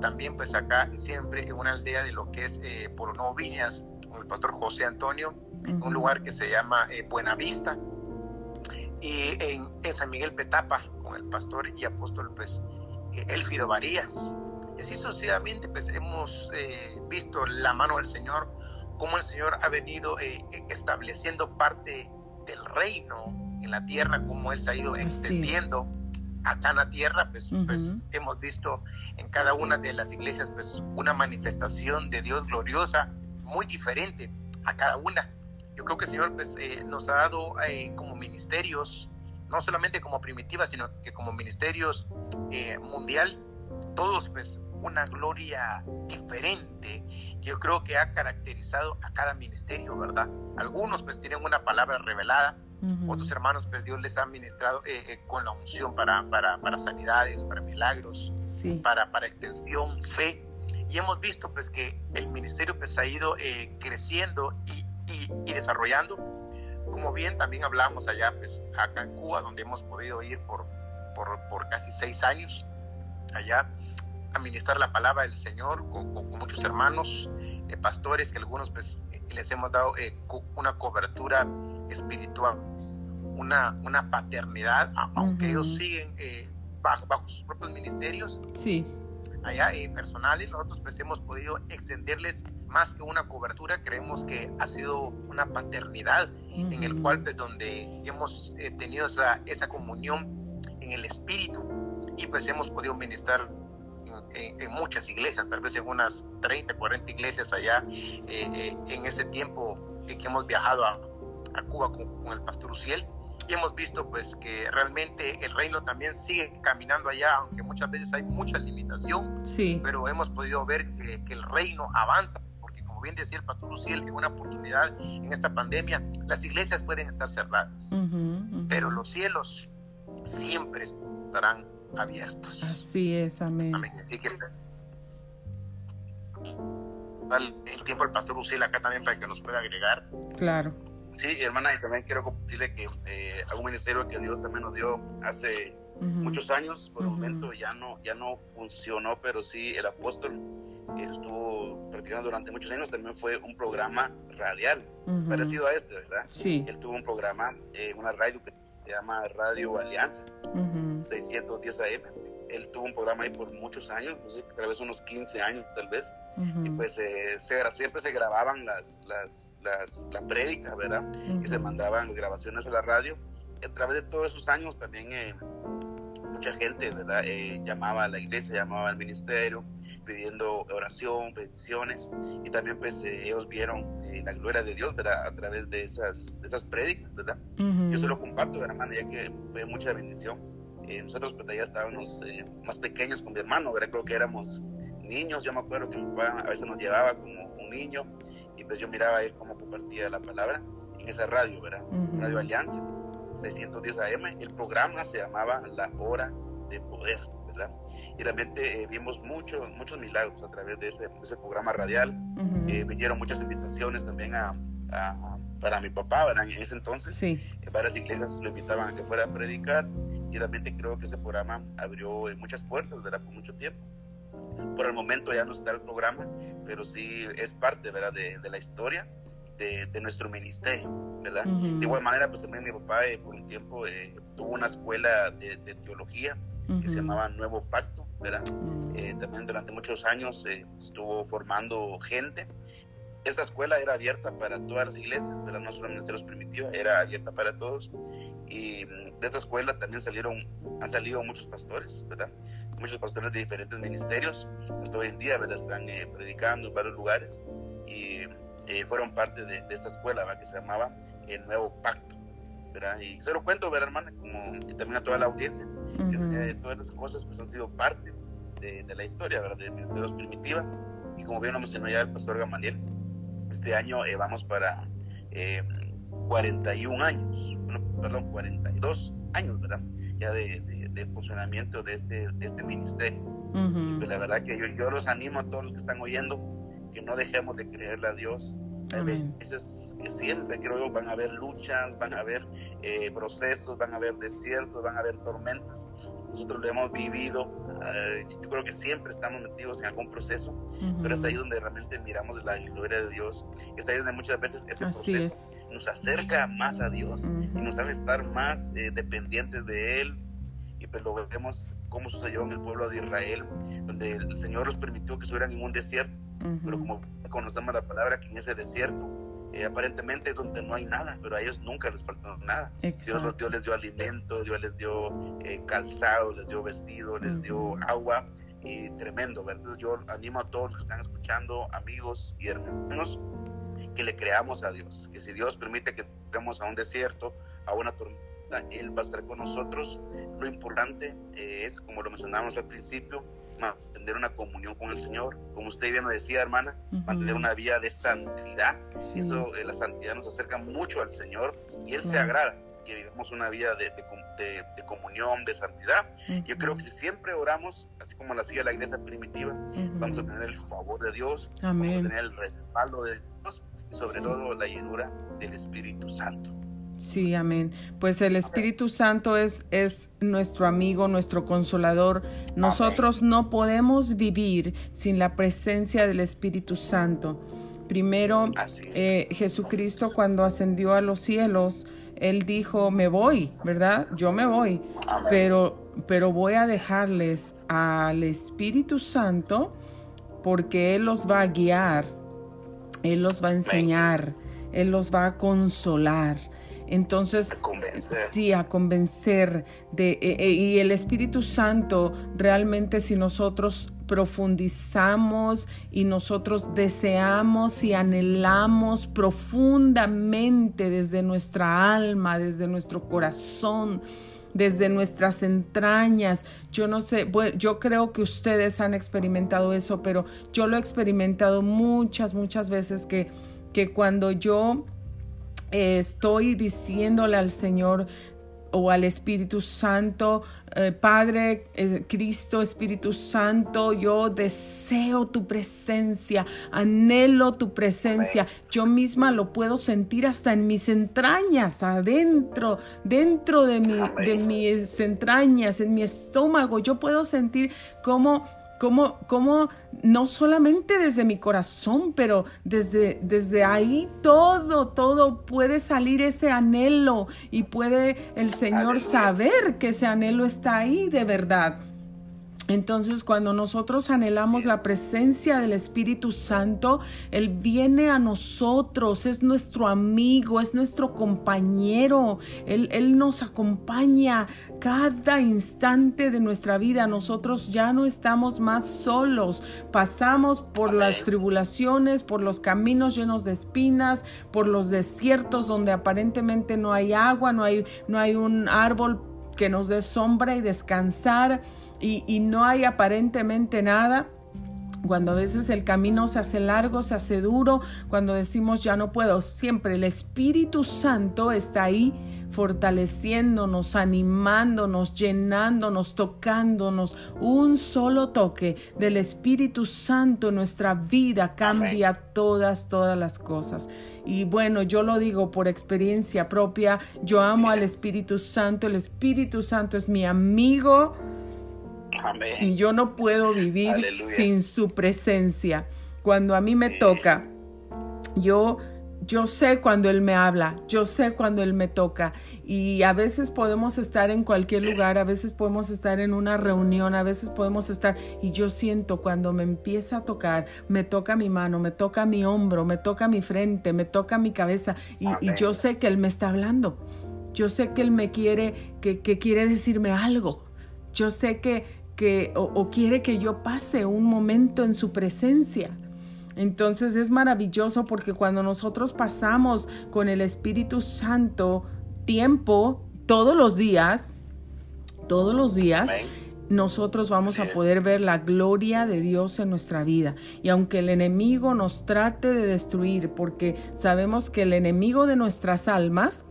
también pues acá siempre en una aldea de lo que es eh, Polono Viñas con el pastor José Antonio, un lugar que se llama eh, Buenavista, y en, San Miguel Petapa, con el pastor y apóstol pues, eh, Elfido Varías. Y así sucesivamente pues, hemos eh, visto la mano del Señor, cómo el Señor ha venido estableciendo parte del reino en la tierra, cómo Él se ha ido extendiendo acá en la tierra, pues, pues hemos visto en cada una de las iglesias pues una manifestación de Dios gloriosa muy diferente a cada una yo creo que el Señor pues, eh, nos ha dado eh, como ministerios, no solamente como primitiva, sino que como ministerios eh, mundial, todos pues una gloria diferente. Yo creo que ha caracterizado a cada ministerio, ¿verdad? Algunos pues tienen una palabra revelada, otros hermanos pues Dios les ha ministrado con la unción para, para, para sanidades, para milagros, para, para extensión, fe. Y hemos visto pues que el ministerio pues ha ido creciendo y y, desarrollando. Como bien también hablamos allá, pues acá en Cuba, donde hemos podido ir por, por, por casi seis años allá a ministrar la palabra del Señor con, muchos hermanos, eh, pastores, que algunos pues les hemos dado eh, una cobertura espiritual, una, una paternidad, aunque ellos siguen eh, bajo, bajo sus propios ministerios. Sí. Allá eh, personales, nosotros pues hemos podido extenderles más que una cobertura, creemos que ha sido una paternidad en el cual pues donde hemos eh, tenido esa, esa comunión en el espíritu y pues hemos podido ministrar en, muchas iglesias, tal vez en unas 30, 40 iglesias allá eh, en ese tiempo que hemos viajado a, a Cuba con, con el pastor Uciel y hemos visto pues que realmente el reino también sigue caminando allá, aunque muchas veces hay mucha limitación, sí. pero hemos podido ver que, el reino avanza, porque como bien decía el pastor Luciel, en una oportunidad en esta pandemia, las iglesias pueden estar cerradas, pero los cielos siempre estarán abiertos. Así es, amén. Amén. Así que el tiempo el pastor Luciel acá también para que nos pueda agregar. Claro. Sí, hermana, y también quiero compartirle que eh, un ministerio que Dios también nos dio hace muchos años, por el momento ya no, ya no funcionó, pero sí el apóstol él estuvo practicando durante muchos años, también fue un programa radial, parecido a este, ¿verdad? Sí. Él tuvo un programa, en una radio que se llama Radio Alianza, 610 AM, él tuvo un programa ahí por muchos años, no sé, tal vez unos 15 años tal vez, y pues eh, siempre se grababan las, las, las la prédica, ¿verdad? Y se mandaban grabaciones a la radio. a través de todos esos años también eh, mucha gente, ¿verdad? Eh, llamaba a la iglesia, llamaba al ministerio, pidiendo oración, peticiones, y también pues ellos vieron la gloria de Dios, ¿verdad? A través de esas, de esas prédicas, ¿verdad? Yo se lo comparto, hermano, ya que fue mucha bendición eh, nosotros pues ya estábamos eh, más pequeños con mi hermano, ¿verdad? creo que éramos niños, yo me acuerdo que mi papá a veces nos llevaba como un niño y pues yo miraba a él cómo compartía la palabra en esa radio, ¿verdad? Radio Alianza, 610 AM, el programa se llamaba La Hora de Poder, ¿verdad? Y realmente eh, vimos muchos muchos milagros a través de ese, ese programa radial, vinieron muchas invitaciones también a, para mi papá, ¿verdad? En ese entonces, sí. varias iglesias lo invitaban a que fuera a predicar y realmente creo que ese programa abrió eh, muchas puertas, ¿verdad? Por mucho tiempo. Por el momento ya no está el programa, pero sí es parte, ¿verdad? De, de la historia de, de, nuestro ministerio, ¿verdad? De igual manera, pues también mi papá eh, por un tiempo eh, tuvo una escuela de, teología que se llamaba Nuevo Pacto, ¿verdad? Mm. también durante muchos años estuvo formando gente esta escuela era abierta para todas las iglesias, ¿verdad? no solo ministerios primitivos, era abierta para todos. Y de esta escuela también salieron, han salido muchos pastores, ¿verdad? Muchos pastores de diferentes ministerios. Hasta hoy en día, ¿verdad? Están eh, predicando en varios lugares y eh, fueron parte de, esta escuela, ¿verdad? Que se llamaba el Nuevo Pacto, ¿verdad? Y se lo cuento, ¿verdad, hermana? Como, y también a toda la audiencia. Eh, todas estas cosas pues han sido parte de, de la historia, ¿verdad? De ministerios primitiva. Y como bien lo mencionó ya el pastor Gamaliel, este año eh, vamos para 41 eh, años, perdón, 42 años, ¿verdad? Ya de, funcionamiento de este, de este ministerio. pues la verdad que yo, yo, los animo a todos los que están oyendo que no dejemos de creerle a Dios. A veces siempre creo que van a haber luchas, van a haber eh, procesos, van a haber desiertos, van a haber tormentas, nosotros lo hemos vivido, eh, yo creo que siempre estamos metidos en algún proceso, pero es ahí donde realmente miramos la gloria de Dios, es ahí donde muchas veces ese proceso nos acerca más a Dios y nos hace estar más eh, dependientes de Él. Y pues lo vemos como sucedió en el pueblo de Israel, donde el Señor los permitió que estuvieran en un desierto, pero como conocemos la palabra, que en ese desierto eh, aparentemente es donde no hay nada, pero a ellos nunca les faltó nada. Dios, Dios, les dio alimento, Dios les dio eh, calzado, les dio vestido, les dio agua y tremendo, ¿verdad? yo animo a todos los que están escuchando, amigos y hermanos, que le creamos a Dios, que si Dios permite que entremos a un desierto, a una tormenta, Él va a estar con nosotros. Lo importante eh, es, como lo mencionamos al principio, mantener una comunión con el Señor. Como usted bien me decía, hermana, mantener una vida de santidad. Eso, eh, la santidad nos acerca mucho al Señor y Él se agrada que vivamos una vida de, de, comunión, de santidad. Yo creo que si siempre oramos, así como lo hacía la iglesia primitiva, vamos a tener el favor de Dios, vamos a tener el respaldo de Dios y sobre todo la llenura del Espíritu Santo. Sí, amén. Pues el Espíritu Santo es, es nuestro amigo, nuestro consolador. Nosotros no podemos vivir sin la presencia del Espíritu Santo. Primero, eh, Jesucristo cuando ascendió a los cielos, Él dijo, me voy, ¿verdad? Yo me voy, pero, pero voy a dejarles al Espíritu Santo porque Él los va a guiar, Él los va a enseñar, Él los va a consolar. Entonces, sí, a convencer de, e, e, y el Espíritu Santo realmente si nosotros profundizamos y nosotros deseamos y anhelamos profundamente desde nuestra alma, desde nuestro corazón, desde nuestras entrañas. Yo no sé, yo creo que ustedes han experimentado eso, pero yo lo he experimentado muchas, muchas veces que, que cuando yo estoy diciéndole al Señor o al Espíritu Santo, eh, Padre, eh, Cristo, Espíritu Santo, yo deseo tu presencia, anhelo tu presencia. Yo misma lo puedo sentir hasta en mis entrañas, adentro, dentro de, mi, de mis entrañas, en mi estómago. Yo puedo sentir cómo Cómo, no solamente desde mi corazón, pero desde, desde ahí todo, todo puede salir ese anhelo y puede el Señor saber que ese anhelo está ahí de verdad. Entonces, cuando nosotros anhelamos la presencia del Espíritu Santo, Él viene a nosotros, es nuestro amigo, es nuestro compañero, Él, Él, nos acompaña cada instante de nuestra vida. Nosotros ya no estamos más solos, pasamos por las tribulaciones, por los caminos llenos de espinas, por los desiertos donde aparentemente no hay agua, no hay, no hay un árbol que nos dé sombra y descansar y, no hay aparentemente nada, cuando a veces el camino se hace largo, se hace duro, cuando decimos ya no puedo, siempre el Espíritu Santo está ahí fortaleciéndonos, animándonos, llenándonos, tocándonos. Un solo toque del Espíritu Santo en nuestra vida cambia todas, todas las cosas. Y bueno, yo lo digo por experiencia propia, yo amo al Espíritu Santo, el Espíritu Santo es mi amigo y yo no puedo vivir sin su presencia. Cuando a mí me toca, yo yo sé cuando Él me habla, yo sé cuando Él me toca. Y a veces podemos estar en cualquier lugar, a veces podemos estar en una reunión, a veces podemos estar y yo siento cuando me empieza a tocar, me toca mi mano, me toca mi hombro, me toca mi frente, me toca mi cabeza y, yo sé que Él me está hablando, yo sé que Él me quiere, que, que quiere decirme algo, yo sé que, que o, quiere que yo pase un momento en su presencia. Entonces es maravilloso porque cuando nosotros pasamos con el Espíritu Santo tiempo, todos los días, todos los días, nosotros vamos a poder ver la gloria de Dios en nuestra vida. Y aunque el enemigo nos trate de destruir, porque sabemos que el enemigo de nuestras almas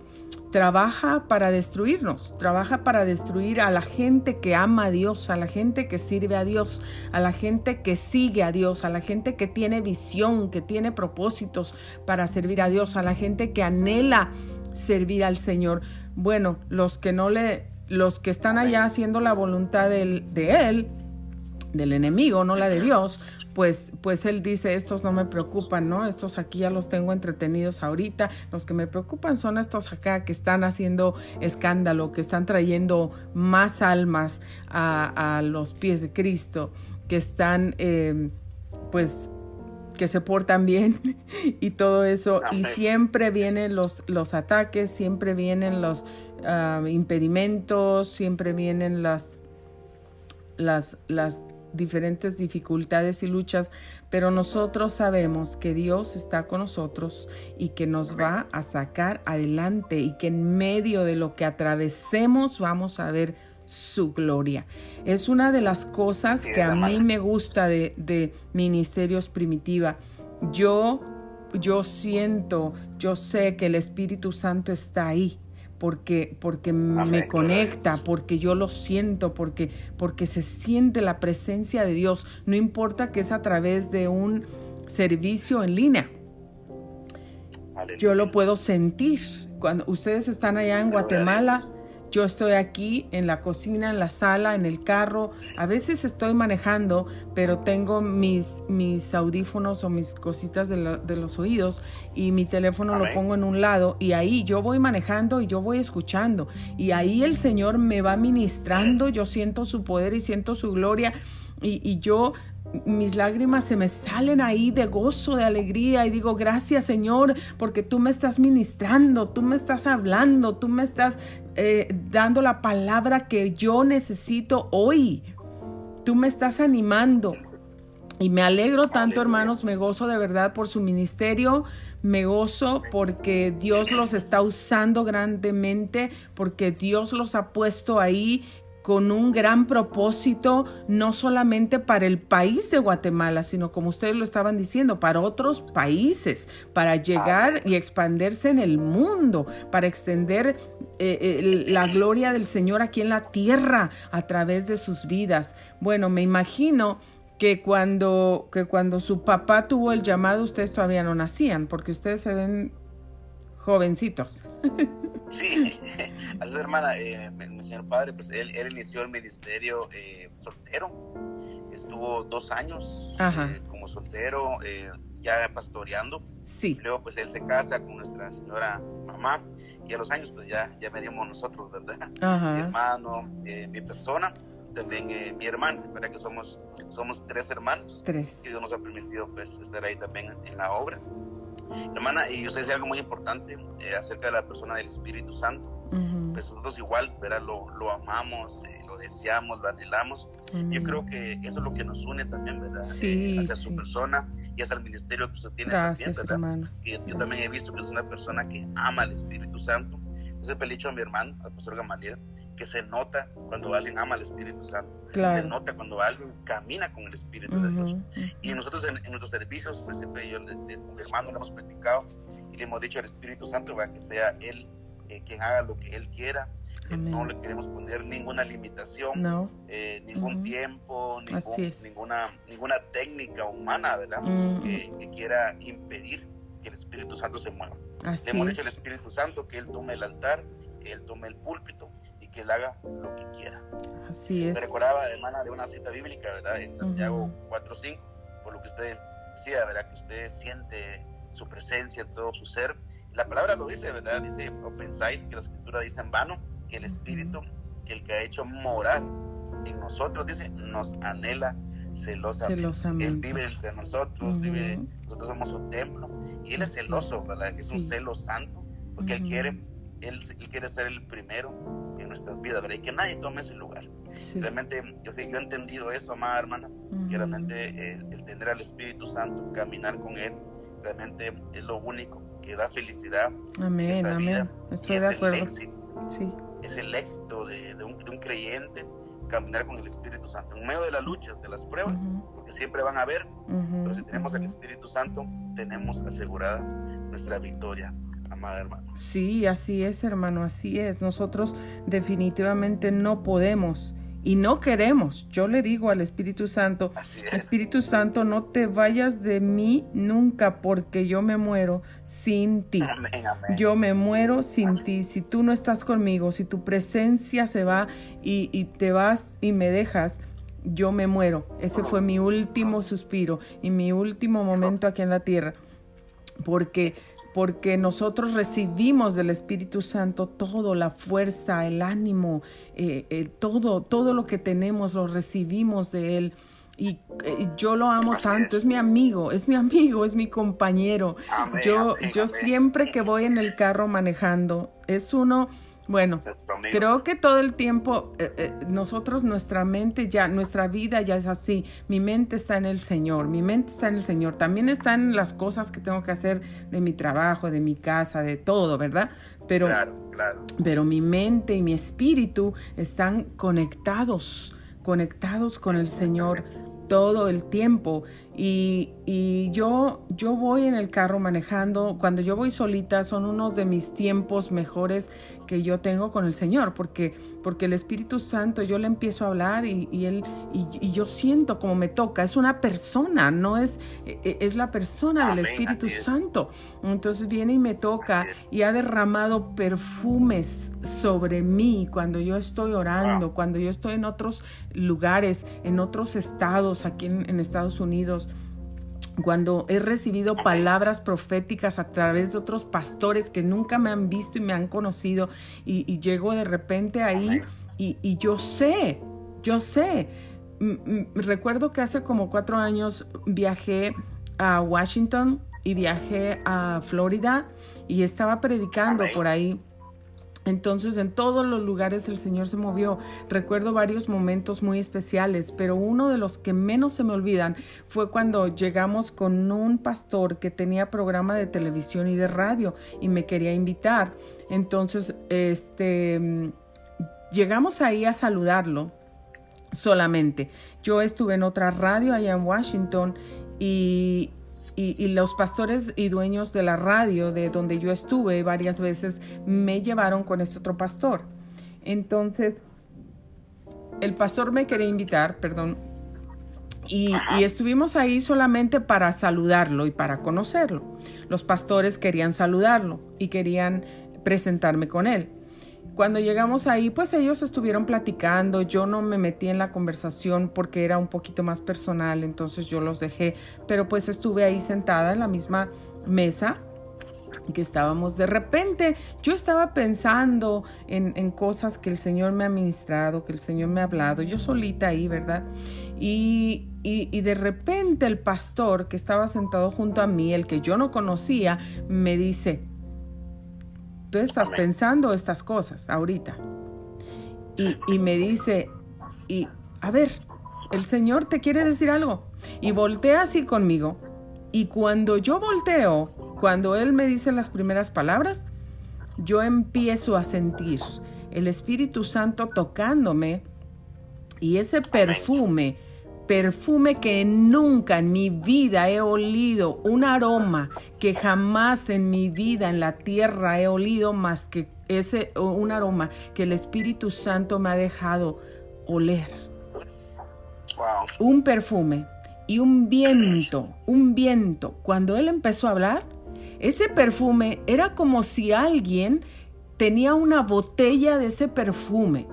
trabaja para destruirnos, trabaja para destruir a la gente que ama a Dios, a la gente que sirve a Dios, a la gente que sigue a Dios, a la gente que tiene visión, que tiene propósitos para servir a Dios, a la gente que anhela servir al Señor. Bueno, los que no le, los que están allá haciendo la voluntad de él, del enemigo, no la de Dios, pues, pues él dice, estos no me preocupan, ¿no? Estos aquí ya los tengo entretenidos ahorita. Los que me preocupan son estos acá que están haciendo escándalo, que están trayendo más almas a, los pies de Cristo, que están, em, pues, que se portan bien y todo eso. Y siempre vienen los, los ataques, siempre vienen los ah, impedimentos, siempre vienen las, las, las diferentes dificultades y luchas, pero nosotros sabemos que Dios está con nosotros y que nos va a sacar adelante y que en medio de lo que atravesemos vamos a ver su gloria. Es una de las cosas que a mí me gusta de, de Ministerios Primitiva. Yo, yo siento, yo sé que el Espíritu Santo está ahí porque, porque me conecta, porque yo lo siento, porque, porque se siente la presencia de Dios. No importa que es a través de un servicio en línea. Yo lo puedo sentir. Cuando ustedes están allá en Guatemala, yo estoy aquí en la cocina, en la sala, en el carro. A veces estoy manejando, pero tengo mis, mis audífonos o mis cositas de, los oídos y mi teléfono lo pongo en un lado y ahí yo voy manejando y yo voy escuchando. Y ahí el Señor me va ministrando, yo siento su poder y siento su gloria. Y, y yo mis lágrimas se me salen ahí de gozo, de alegría y digo, gracias Señor, porque tú me estás ministrando, tú me estás hablando, tú me estás eh, dando la palabra que yo necesito hoy. Tú me estás animando. Y me alegro tanto, hermanos, me gozo de verdad por su ministerio, me gozo porque Dios los está usando grandemente, porque Dios los ha puesto ahí con un gran propósito, no solamente para el país de Guatemala, sino como ustedes lo estaban diciendo, para otros países, para llegar y expandirse en el mundo, para extender eh, eh, la gloria del Señor aquí en la tierra a través de sus vidas. Bueno, me imagino que cuando, que cuando su papá tuvo el llamado, ustedes todavía no nacían, porque ustedes se ven jovencitos. Sí, así hermana, eh, mi señor padre, pues él, él inició el ministerio eh, soltero, estuvo dos años eh, como soltero, ya pastoreando. Sí. Luego pues él se casa con nuestra señora mamá y a los años pues ya, ya veníamos nosotros, ¿verdad? Mi hermano, mi persona. también eh, mi hermana, ¿verdad? Que somos, somos tres hermanos. Tres. Y Dios nos ha permitido pues estar ahí también en la obra. Hermana, y usted decía algo muy importante eh, acerca de la persona del Espíritu Santo. Pues nosotros igual, ¿verdad? Lo, lo amamos, eh, lo deseamos, lo anhelamos. Yo creo que eso es lo que nos une también, ¿verdad? Sí, hacia su persona y hacia el ministerio que usted tiene Gracias, también, ¿verdad? hermano. Que yo también he visto que es una persona que ama al Espíritu Santo. Entonces le he dicho a mi hermano, al pastor Gamaliel, que se nota cuando alguien ama al Espíritu Santo, Claro. se nota cuando alguien camina con el Espíritu de Dios. Y nosotros en, en, nuestros servicios, pues siempre yo le, le, con mi hermano le hemos platicado y le hemos dicho al Espíritu Santo que sea Él eh, quien haga lo que Él quiera. Eh, no le queremos poner ninguna limitación, no. eh, ningún Ujú. tiempo, Así ningún, ninguna, ninguna técnica humana, ¿verdad? Mm. Que, que quiera impedir que el Espíritu Santo se mueva. Le Así hemos es. dicho al Espíritu Santo que Él tome el altar, que Él tome el púlpito que Él haga lo que quiera. Así es. Me recordaba, hermana, de una cita bíblica, ¿verdad? En Santiago Ujú. 4.5, por lo que usted decía, ¿verdad? Que usted siente su presencia en todo su ser. La palabra lo dice, ¿verdad? Dice, o pensáis que la escritura dice en vano, que el Espíritu, que el que ha hecho morar en nosotros, dice, nos anhela celosamente. Celosamente. Él vive entre nosotros, Ujú. vive, nosotros somos su templo, y Él es celoso. ¿verdad? Es un Sí. celo santo, porque Él Ujú. quiere, él, él quiere ser el primero en nuestras vidas, ¿verdad? Y que nadie tome ese lugar. Sí. Realmente yo, yo he entendido eso, amada hermana, Ujú. que realmente eh, el tener al Espíritu Santo, caminar con Él, realmente es lo único que da felicidad Amén, esta amén. vida. y Estoy es de el acuerdo. éxito, Sí. es el éxito de, de un, de un creyente caminar con el Espíritu Santo en medio de las luchas, de las pruebas, Ujú. porque siempre van a haber, Ujú. pero si tenemos al. Espíritu Santo, tenemos asegurada nuestra victoria, amada hermana. Sí, así es, hermano, así es. Nosotros definitivamente no podemos y no queremos. Yo le digo al Espíritu Santo, es. Espíritu Santo, no te vayas de mí nunca porque yo me muero sin ti. Amén, amén. Yo me muero sin ti. Si tú no estás conmigo, si tu presencia se va y, y te vas y me dejas, yo me muero. Ese fue mi último suspiro y mi último momento aquí en la tierra. Porque, porque nosotros recibimos del Espíritu Santo todo, la fuerza, el ánimo, eh, eh, todo, todo lo que tenemos lo recibimos de Él. Y yo lo amo Así tanto, es. es mi amigo, es mi amigo, es mi compañero. Amén, Yo, amén, yo amén. siempre que voy en el carro manejando, es uno, bueno, creo que todo el tiempo eh, eh, nosotros, nuestra mente ya, nuestra vida ya es así. Mi mente está en el Señor, mi mente está en el Señor. También están las cosas que tengo que hacer de mi trabajo, de mi casa, de todo, ¿verdad? Pero, Claro, claro. pero mi mente y mi espíritu están conectados, conectados con el Señor todo el tiempo. Y, y yo, yo voy en el carro manejando, cuando yo voy solita son unos de mis tiempos mejores que yo tengo con el Señor, porque, porque el Espíritu Santo yo le empiezo a hablar y, y él, y, y yo siento como me toca, es una persona, no es, e- es la persona del Espíritu es. Santo. Entonces viene y me toca y ha derramado perfumes sobre mí cuando yo estoy orando, Wow. cuando yo estoy en otros lugares, en otros estados, aquí en, en Estados Unidos. Cuando he recibido palabras proféticas a través de otros pastores que nunca me han visto y me han conocido y, y llego de repente ahí y, y yo sé, yo sé. Recuerdo que hace como cuatro años viajé a Washington y viajé a Florida y estaba predicando por ahí. Entonces en todos los lugares el Señor se movió. Recuerdo varios momentos muy especiales, pero uno de los que menos se me olvidan fue cuando llegamos con un pastor que tenía programa de televisión y de radio y me quería invitar. Entonces, este, llegamos ahí a saludarlo solamente. Yo estuve en otra radio allá en Washington y, y, los pastores y dueños de la radio de donde yo estuve varias veces me llevaron con este otro pastor. Entonces, el pastor me quería invitar, perdón, y, estuvimos ahí solamente para saludarlo y para conocerlo. Los pastores querían saludarlo y querían presentarme con él. Cuando llegamos ahí, pues ellos estuvieron platicando, yo no me metí en la conversación porque era un poquito más personal, entonces yo los dejé, pero pues estuve ahí sentada en la misma mesa que estábamos de repente, yo estaba pensando en, cosas que el Señor me ha ministrado, que el Señor me ha hablado, yo solita ahí, ¿verdad? Y, y, de repente el pastor que estaba sentado junto a mí, el que yo no conocía, me dice, estás pensando estas cosas ahorita. Y, y me dice, y a ver, el Señor te quiere decir algo. Y voltea así conmigo. Y cuando yo volteo, cuando Él me dice las primeras palabras, yo empiezo a sentir el Espíritu Santo tocándome y ese perfume, perfume que nunca en mi vida he olido, un aroma que jamás en mi vida en la tierra he olido más que ese un aroma que el Espíritu Santo me ha dejado oler. Un perfume y un viento, un viento. Cuando él empezó a hablar, ese perfume era como si alguien tenía una botella de ese perfume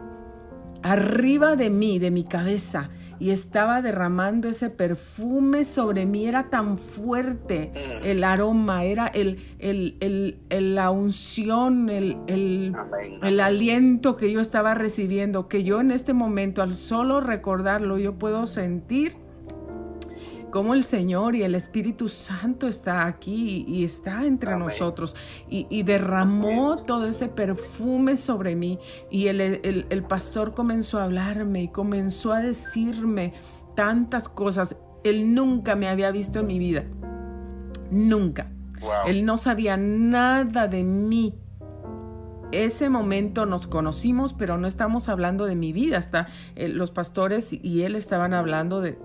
arriba de mí, de mi cabeza, y estaba derramando ese perfume sobre mí. Era tan fuerte mm. el aroma, era el, el, la unción, el, el, aliento que yo estaba recibiendo, que yo en este momento, al solo recordarlo, yo puedo sentir cómo el Señor y el Espíritu Santo está aquí y está entre nosotros y, derramó todo ese perfume sobre mí y el, el, pastor comenzó a hablarme y comenzó a decirme tantas cosas. Él nunca me había visto en mi vida, nunca. Él no sabía nada de mí, ese momento nos conocimos, pero no estamos hablando de mi vida. Hasta eh, los pastores y él estaban hablando de,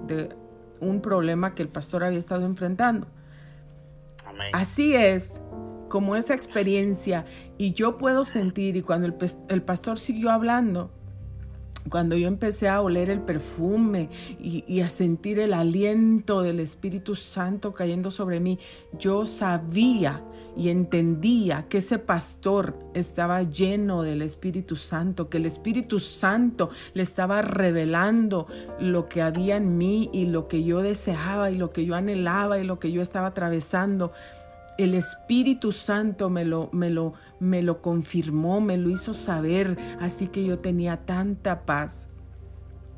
un problema que el pastor había estado enfrentando. Así es como esa experiencia y yo puedo sentir y cuando el, pastor siguió hablando, cuando yo empecé a oler el perfume y, a sentir el aliento del Espíritu Santo cayendo sobre mí, yo sabía y entendía que ese pastor estaba lleno del Espíritu Santo, que el Espíritu Santo le estaba revelando lo que había en mí y lo que yo deseaba y lo que yo anhelaba y lo que yo estaba atravesando. El Espíritu Santo me lo, me lo, me lo confirmó, me lo hizo saber, así que yo tenía tanta paz.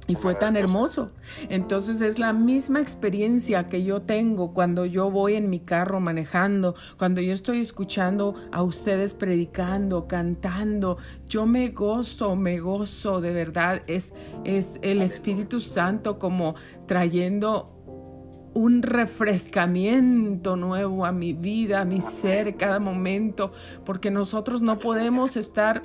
Y fue tan hermoso. Entonces es la misma experiencia que yo tengo cuando yo voy en mi carro manejando, cuando yo estoy escuchando a ustedes predicando, cantando. Yo me gozo, me gozo, de verdad. Es, es el Espíritu Santo como trayendo un refrescamiento nuevo a mi vida, a mi ser, cada momento, porque nosotros no podemos estar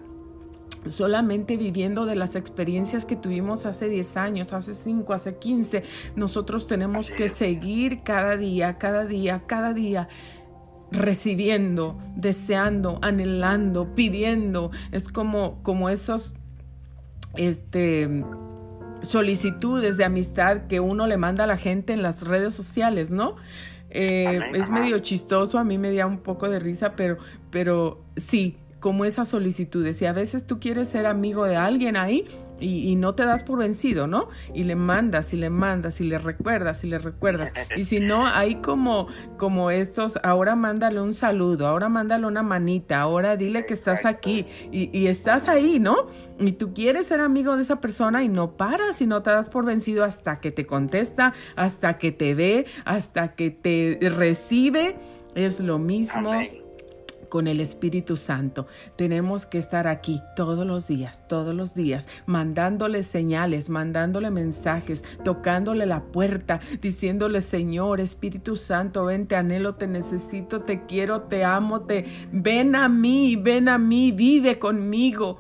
solamente viviendo de las experiencias que tuvimos hace 10 años, hace 5, hace 15. Nosotros tenemos que seguir cada día, cada día, cada día recibiendo, deseando, anhelando, pidiendo. Es como, como esos este, solicitudes de amistad que uno le manda a la gente en las redes sociales, ¿no? Eh, es medio chistoso, a mí me da un poco de risa, pero, pero sí, como esas solicitudes. Y a veces tú quieres ser amigo de alguien ahí y, no te das por vencido, ¿no? Y le mandas y le mandas y le recuerdas y le recuerdas. Y si no, hay como, como estos, ahora mándale un saludo, ahora mándale una manita, ahora dile que estás aquí y, y estás ahí, ¿no? Y tú quieres ser amigo de esa persona y no paras y no te das por vencido hasta que te contesta, hasta que te ve, hasta que te recibe. Es lo mismo con el Espíritu Santo. Tenemos que estar aquí todos los días, todos los días, mandándole señales, mandándole mensajes, tocándole la puerta, diciéndole, Señor, Espíritu Santo, ven, te anhelo, te necesito, te quiero, te amo, te ven a mí, ven a mí, vive conmigo.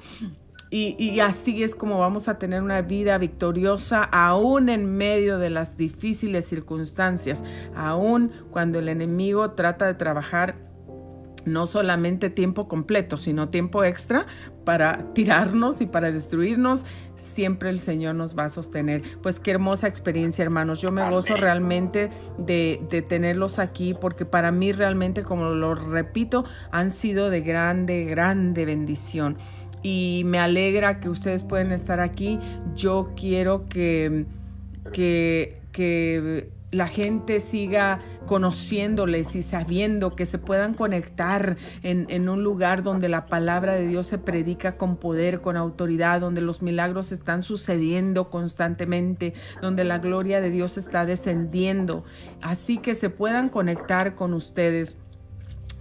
Y, y, así es como vamos a tener una vida victoriosa aún en medio de las difíciles circunstancias, aún cuando el enemigo trata de trabajar no solamente tiempo completo, sino tiempo extra para tirarnos y para destruirnos, siempre el Señor nos va a sostener. Pues qué hermosa experiencia, hermanos. Yo me gozo realmente de, de, tenerlos aquí porque para mí realmente, como lo repito, han sido de grande, grande bendición. Y me alegra que ustedes pueden estar aquí. Yo quiero que, que, que la gente siga conociéndoles y sabiendo que se puedan conectar en, un lugar donde la palabra de Dios se predica con poder, con autoridad, donde los milagros están sucediendo constantemente, donde la gloria de Dios está descendiendo. Así que se puedan conectar con ustedes.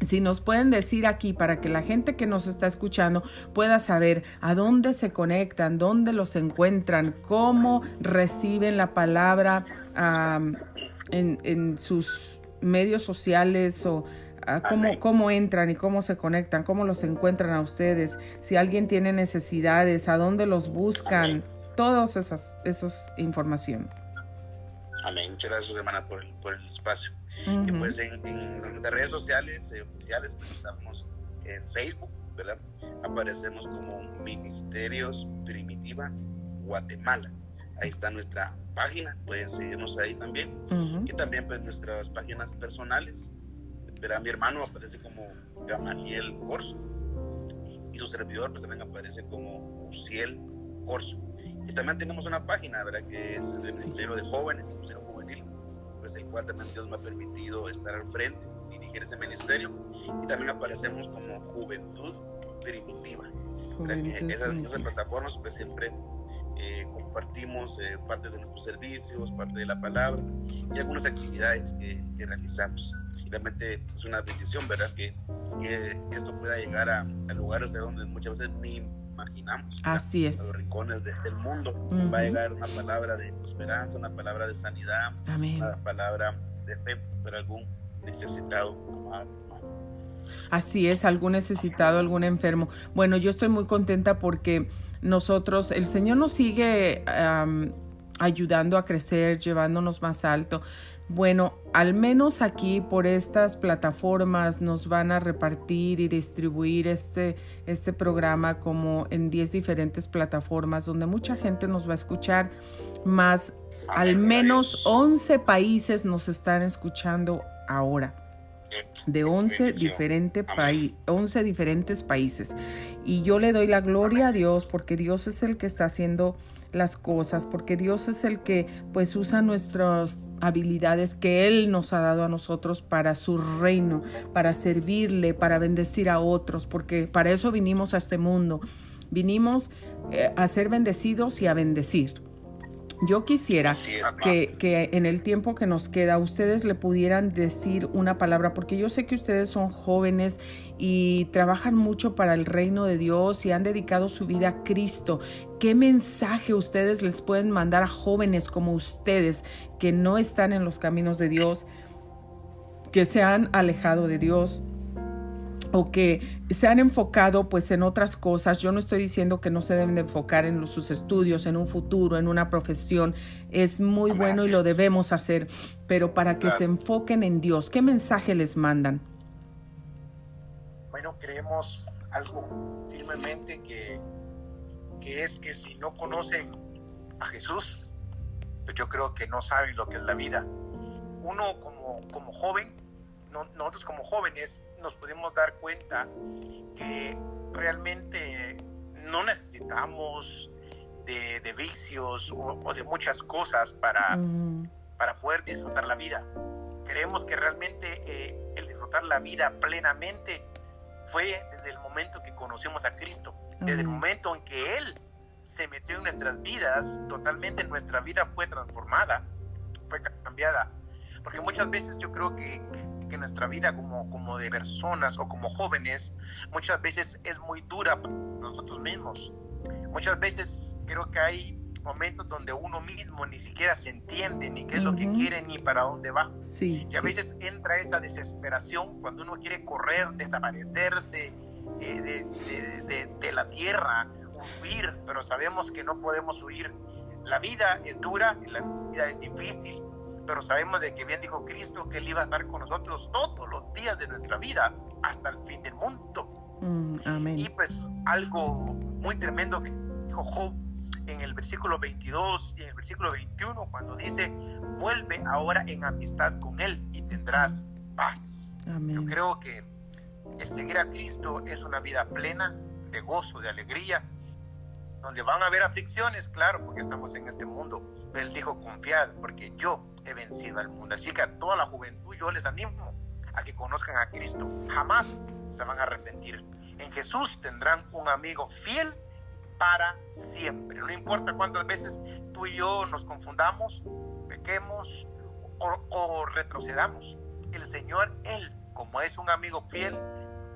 Si nos pueden decir aquí para que la gente que nos está escuchando pueda saber a dónde se conectan, dónde los encuentran, cómo reciben la palabra en, sus medios sociales o cómo, cómo entran y cómo se conectan, cómo los encuentran a ustedes, si alguien tiene necesidades, a dónde los buscan, todas esas, esas información. Amén. Muchas gracias, hermana, por por el espacio. Y pues en, en, las redes sociales eh, oficiales, pues usamos en Facebook, ¿verdad? Aparecemos como Ministerios Primitiva Guatemala. Ahí está nuestra página, pueden seguirnos ahí también. Y también pues nuestras páginas personales. Verá, mi hermano aparece como Gamaliel Corso. Y su servidor pues también aparece como Uciel Corso. Y también tenemos una página, ¿verdad? Que es el Ministerio de Jóvenes, pues el cual también Dios me ha permitido estar al frente, dirigir ese ministerio, y también aparecemos como Juventud Primitiva. en esas, plataformas pues siempre eh, compartimos eh, parte de nuestros servicios, parte de la palabra y algunas actividades que, realizamos. realmente es una bendición, ¿verdad? Que, que esto pueda llegar a, a lugares de donde muchas veces ni Así es. A los rincones del mundo va a llegar una palabra de esperanza, una palabra de sanidad, una palabra de fe para algún necesitado. Así es, algún necesitado, algún enfermo. Bueno, yo estoy muy contenta porque nosotros, el Señor nos sigue ayudando a crecer, llevándonos más alto. Bueno, al menos aquí por estas plataformas nos van a repartir y distribuir este, este programa como en 10 diferentes plataformas donde mucha gente nos va a escuchar, más al menos 11 países nos están escuchando ahora de 11, diferente 11 diferentes países. Y yo le doy la gloria a Dios porque Dios es el que está haciendo las cosas, porque Dios es el que pues usa nuestras habilidades que Él nos ha dado a nosotros para su reino, para servirle, para bendecir a otros, porque para eso vinimos a este mundo. Vinimos eh, a ser bendecidos y a bendecir. Yo quisiera que, que, en el tiempo que nos queda ustedes le pudieran decir una palabra, porque yo sé que ustedes son jóvenes y trabajan mucho para el reino de Dios y han dedicado su vida a Cristo. ¿Qué mensaje ustedes les pueden mandar a jóvenes como ustedes que no están en los caminos de Dios, que se han alejado de Dios? O que se han enfocado pues en otras cosas. Yo no estoy diciendo que no se deben de enfocar en sus estudios, en un futuro, en una profesión. Es muy bueno y lo debemos hacer, pero para que se enfoquen en Dios, ¿qué mensaje les mandan? Bueno, creemos algo firmemente que, que es que si no conocen a Jesús, pues yo creo que no saben lo que es la vida. Uno como, como joven nosotros como jóvenes nos podemos dar cuenta que realmente no necesitamos de, vicios o, de muchas cosas para, mm. para poder disfrutar la vida. Creemos que realmente eh, el disfrutar la vida plenamente fue desde el momento que conocimos a Cristo, desde el momento en que Él se metió en nuestras vidas, totalmente nuestra vida fue transformada, fue cambiada. Porque muchas veces yo creo que que nuestra vida como, como de personas o como jóvenes muchas veces es muy dura para nosotros mismos. Muchas veces creo que hay momentos donde uno mismo ni siquiera se entiende ni qué es lo que quiere ni para dónde va. Sí, y a veces entra esa desesperación cuando uno quiere correr, desaparecerse eh, de, de, de, la tierra, huir, pero sabemos que no podemos huir. La vida es dura la vida es difícil pero sabemos de que bien dijo Cristo que Él iba a estar con nosotros todos los días de nuestra vida hasta el fin del mundo. Mm, y pues algo muy tremendo que dijo Job en el versículo 22 y en el versículo 21 cuando dice, vuelve ahora en amistad con Él y tendrás paz. Yo creo que el seguir a Cristo es una vida plena de gozo, de alegría, donde van a haber aflicciones, claro, porque estamos en este mundo. Él dijo, confiad, porque yo he vencido al mundo. Así que a toda la juventud yo les animo a que conozcan a Cristo. Jamás se van a arrepentir. En Jesús tendrán un amigo fiel para siempre. No importa cuántas veces tú y yo nos confundamos, pequemos o, retrocedamos. El Señor, Él, como es un amigo fiel,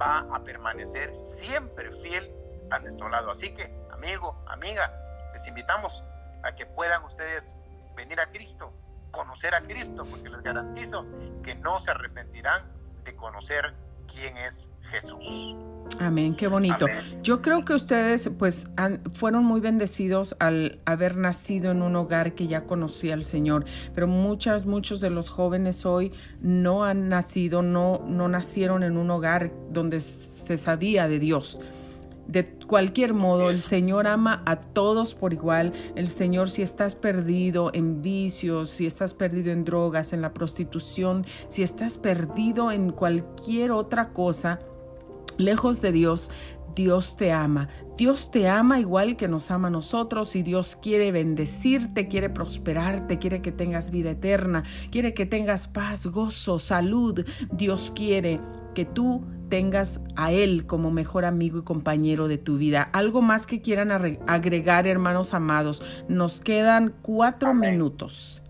va a permanecer siempre fiel a nuestro lado. Así que, amigo, amiga, les invitamos a que puedan ustedes venir a Cristo, conocer a Cristo, porque les garantizo que no se arrepentirán de conocer quién es Jesús. Amén, qué bonito. Yo creo que ustedes pues fueron muy bendecidos al haber nacido en un hogar que ya conocía al Señor, pero muchas, muchos de los jóvenes hoy no han nacido, no, no nacieron en un hogar donde se sabía de Dios. De cualquier modo, el Señor ama a todos por igual. El Señor, si estás perdido en vicios, si estás perdido en drogas, en la prostitución, si estás perdido en cualquier otra cosa, lejos de Dios, Dios te ama. Dios te ama igual que nos ama a nosotros y Dios quiere bendecirte, quiere prosperarte, quiere que tengas vida eterna, quiere que tengas paz, gozo, salud. Dios quiere que tú tengas a Él como mejor amigo y compañero de tu vida. Algo más que quieran agregar, hermanos amados. Nos quedan cuatro minutos.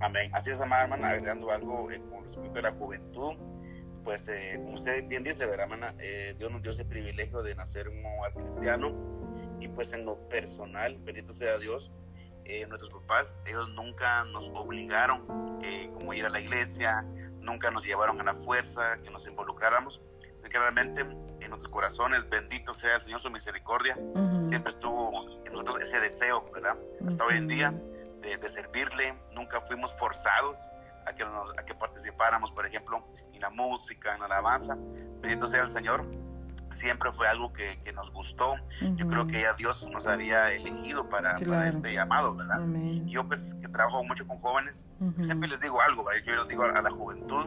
Amén. Así es, amada hermana, agregando algo eh, con respecto a la juventud. Pues, eh, como usted bien dice, ¿verdad, hermana? Eh, Dios nos dio ese privilegio de nacer hogar cristiano. Y pues, en lo personal, bendito sea Dios, nuestros papás, ellos nunca nos obligaron como ir a la iglesia, nunca nos llevaron a la fuerza, que nos involucráramos, que realmente en nuestros corazones, bendito sea el Señor su misericordia, siempre estuvo en nosotros ese deseo, ¿verdad? Hasta hoy en día de, servirle, nunca fuimos forzados a que, a que participáramos, por ejemplo, en la música, en la alabanza, bendito sea el Señor, siempre fue algo que, que nos gustó. Yo creo que ya Dios nos había elegido para, para este llamado, ¿verdad? Yo pues que trabajo mucho con jóvenes, siempre les digo algo, ¿verdad? yo les digo a, la juventud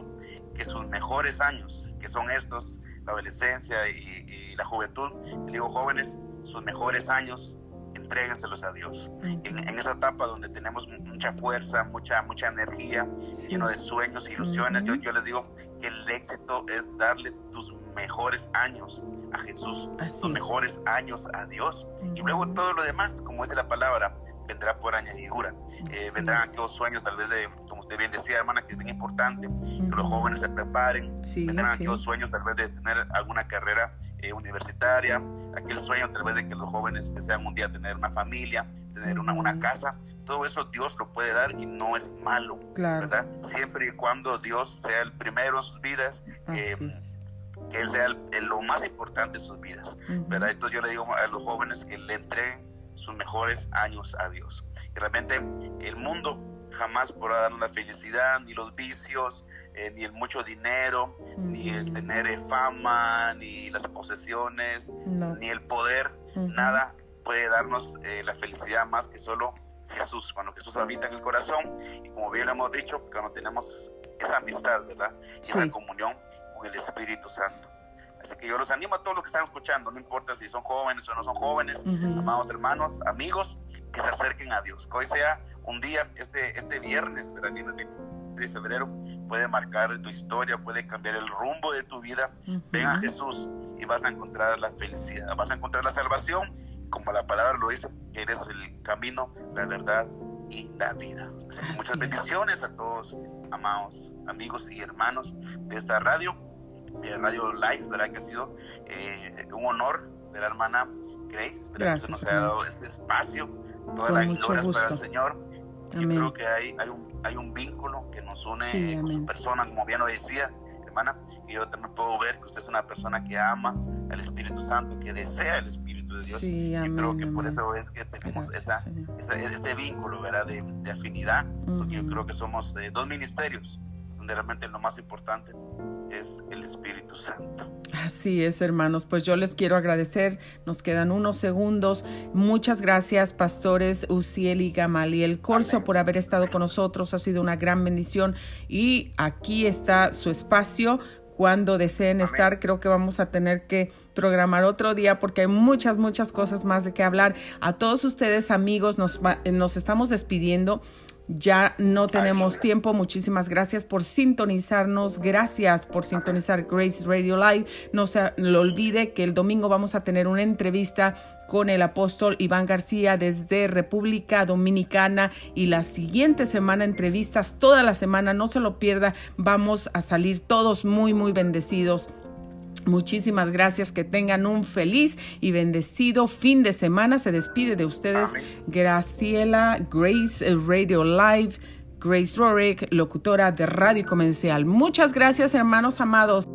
que sus mejores años, que son estos, la adolescencia y, la juventud, les digo jóvenes, sus mejores años entréguenselos a Dios. En, esa etapa donde tenemos mucha fuerza, mucha, mucha energía, lleno de sueños, ilusiones, yo, yo les digo que el éxito es darle tus mejores años a Jesús, los mejores años a Dios. Y luego todo lo demás, como dice la palabra, vendrá por añadidura. Eh, vendrán aquellos sueños, tal vez de, como usted bien decía, hermana, que es bien importante, que los jóvenes se preparen. vendrán aquellos sueños, tal vez de tener alguna carrera eh, universitaria, aquel sueño, tal vez de que los jóvenes desean un día tener una familia, tener una, una casa. Todo eso Dios lo puede dar y no es malo, ¿verdad? Siempre y cuando Dios sea el primero en sus vidas. Eh, que Él sea lo más importante de sus vidas, ¿verdad? Entonces yo le digo a los jóvenes que le entreguen sus mejores años a Dios. Y realmente el mundo jamás podrá darnos la felicidad, ni los vicios, eh, ni el mucho dinero, ni el tener eh, fama, ni las posesiones, ni el poder, nada puede darnos eh, la felicidad más que solo Jesús, cuando Jesús habita en el corazón y como bien lo hemos dicho, cuando tenemos esa amistad, ¿verdad? Y esa comunión, el Espíritu Santo. Así que yo los animo a todos los que están escuchando, no importa si son jóvenes o no son jóvenes, amados hermanos, amigos, que se acerquen a Dios. Que hoy sea un día, este, este viernes, ¿verdad? Viernes de febrero, puede marcar tu historia, puede cambiar el rumbo de tu vida. Ven a Jesús y vas a encontrar la felicidad, vas a encontrar la salvación, como la palabra lo dice, eres el camino, la verdad y la vida. muchas bendiciones a todos, amados amigos y hermanos de esta radio Radio Live, ¿verdad? Que ha sido eh, un honor de la hermana Grace, ¿verdad? que nos ha dado este espacio, toda la gloria para el Señor. Yo creo que hay, hay, un, hay un vínculo que nos une con su persona, como bien lo decía, hermana, que yo también puedo ver que usted es una persona que ama al Espíritu Santo, que desea el Espíritu de Dios. y creo que por eso es que tenemos esa, ese vínculo, ¿verdad? De, de afinidad, porque yo creo que somos eh, dos ministerios, donde realmente lo más importante es el Espíritu Santo. Así es, hermanos. Pues yo les quiero agradecer. Nos quedan unos segundos. Muchas gracias, pastores Uciel y Gamaliel Corso, por haber estado con nosotros. Ha sido una gran bendición. Y aquí está su espacio. Cuando deseen estar, creo que vamos a tener que programar otro día porque hay muchas, muchas cosas más de qué hablar. A todos ustedes, amigos, nos, nos estamos despidiendo ya no tenemos tiempo. Muchísimas gracias por sintonizarnos. Gracias por sintonizar Grace Radio Live. No se lo olvide que el domingo vamos a tener una entrevista con el apóstol Iván García desde República Dominicana y la siguiente semana entrevistas toda la semana, no se lo pierda, vamos a salir todos muy muy bendecidos. Muchísimas gracias, que tengan un feliz y bendecido fin de semana. Se despide de ustedes Graciela Grace Radio Live, Grace Rorick, locutora de Radio Comercial. Muchas gracias, hermanos amados.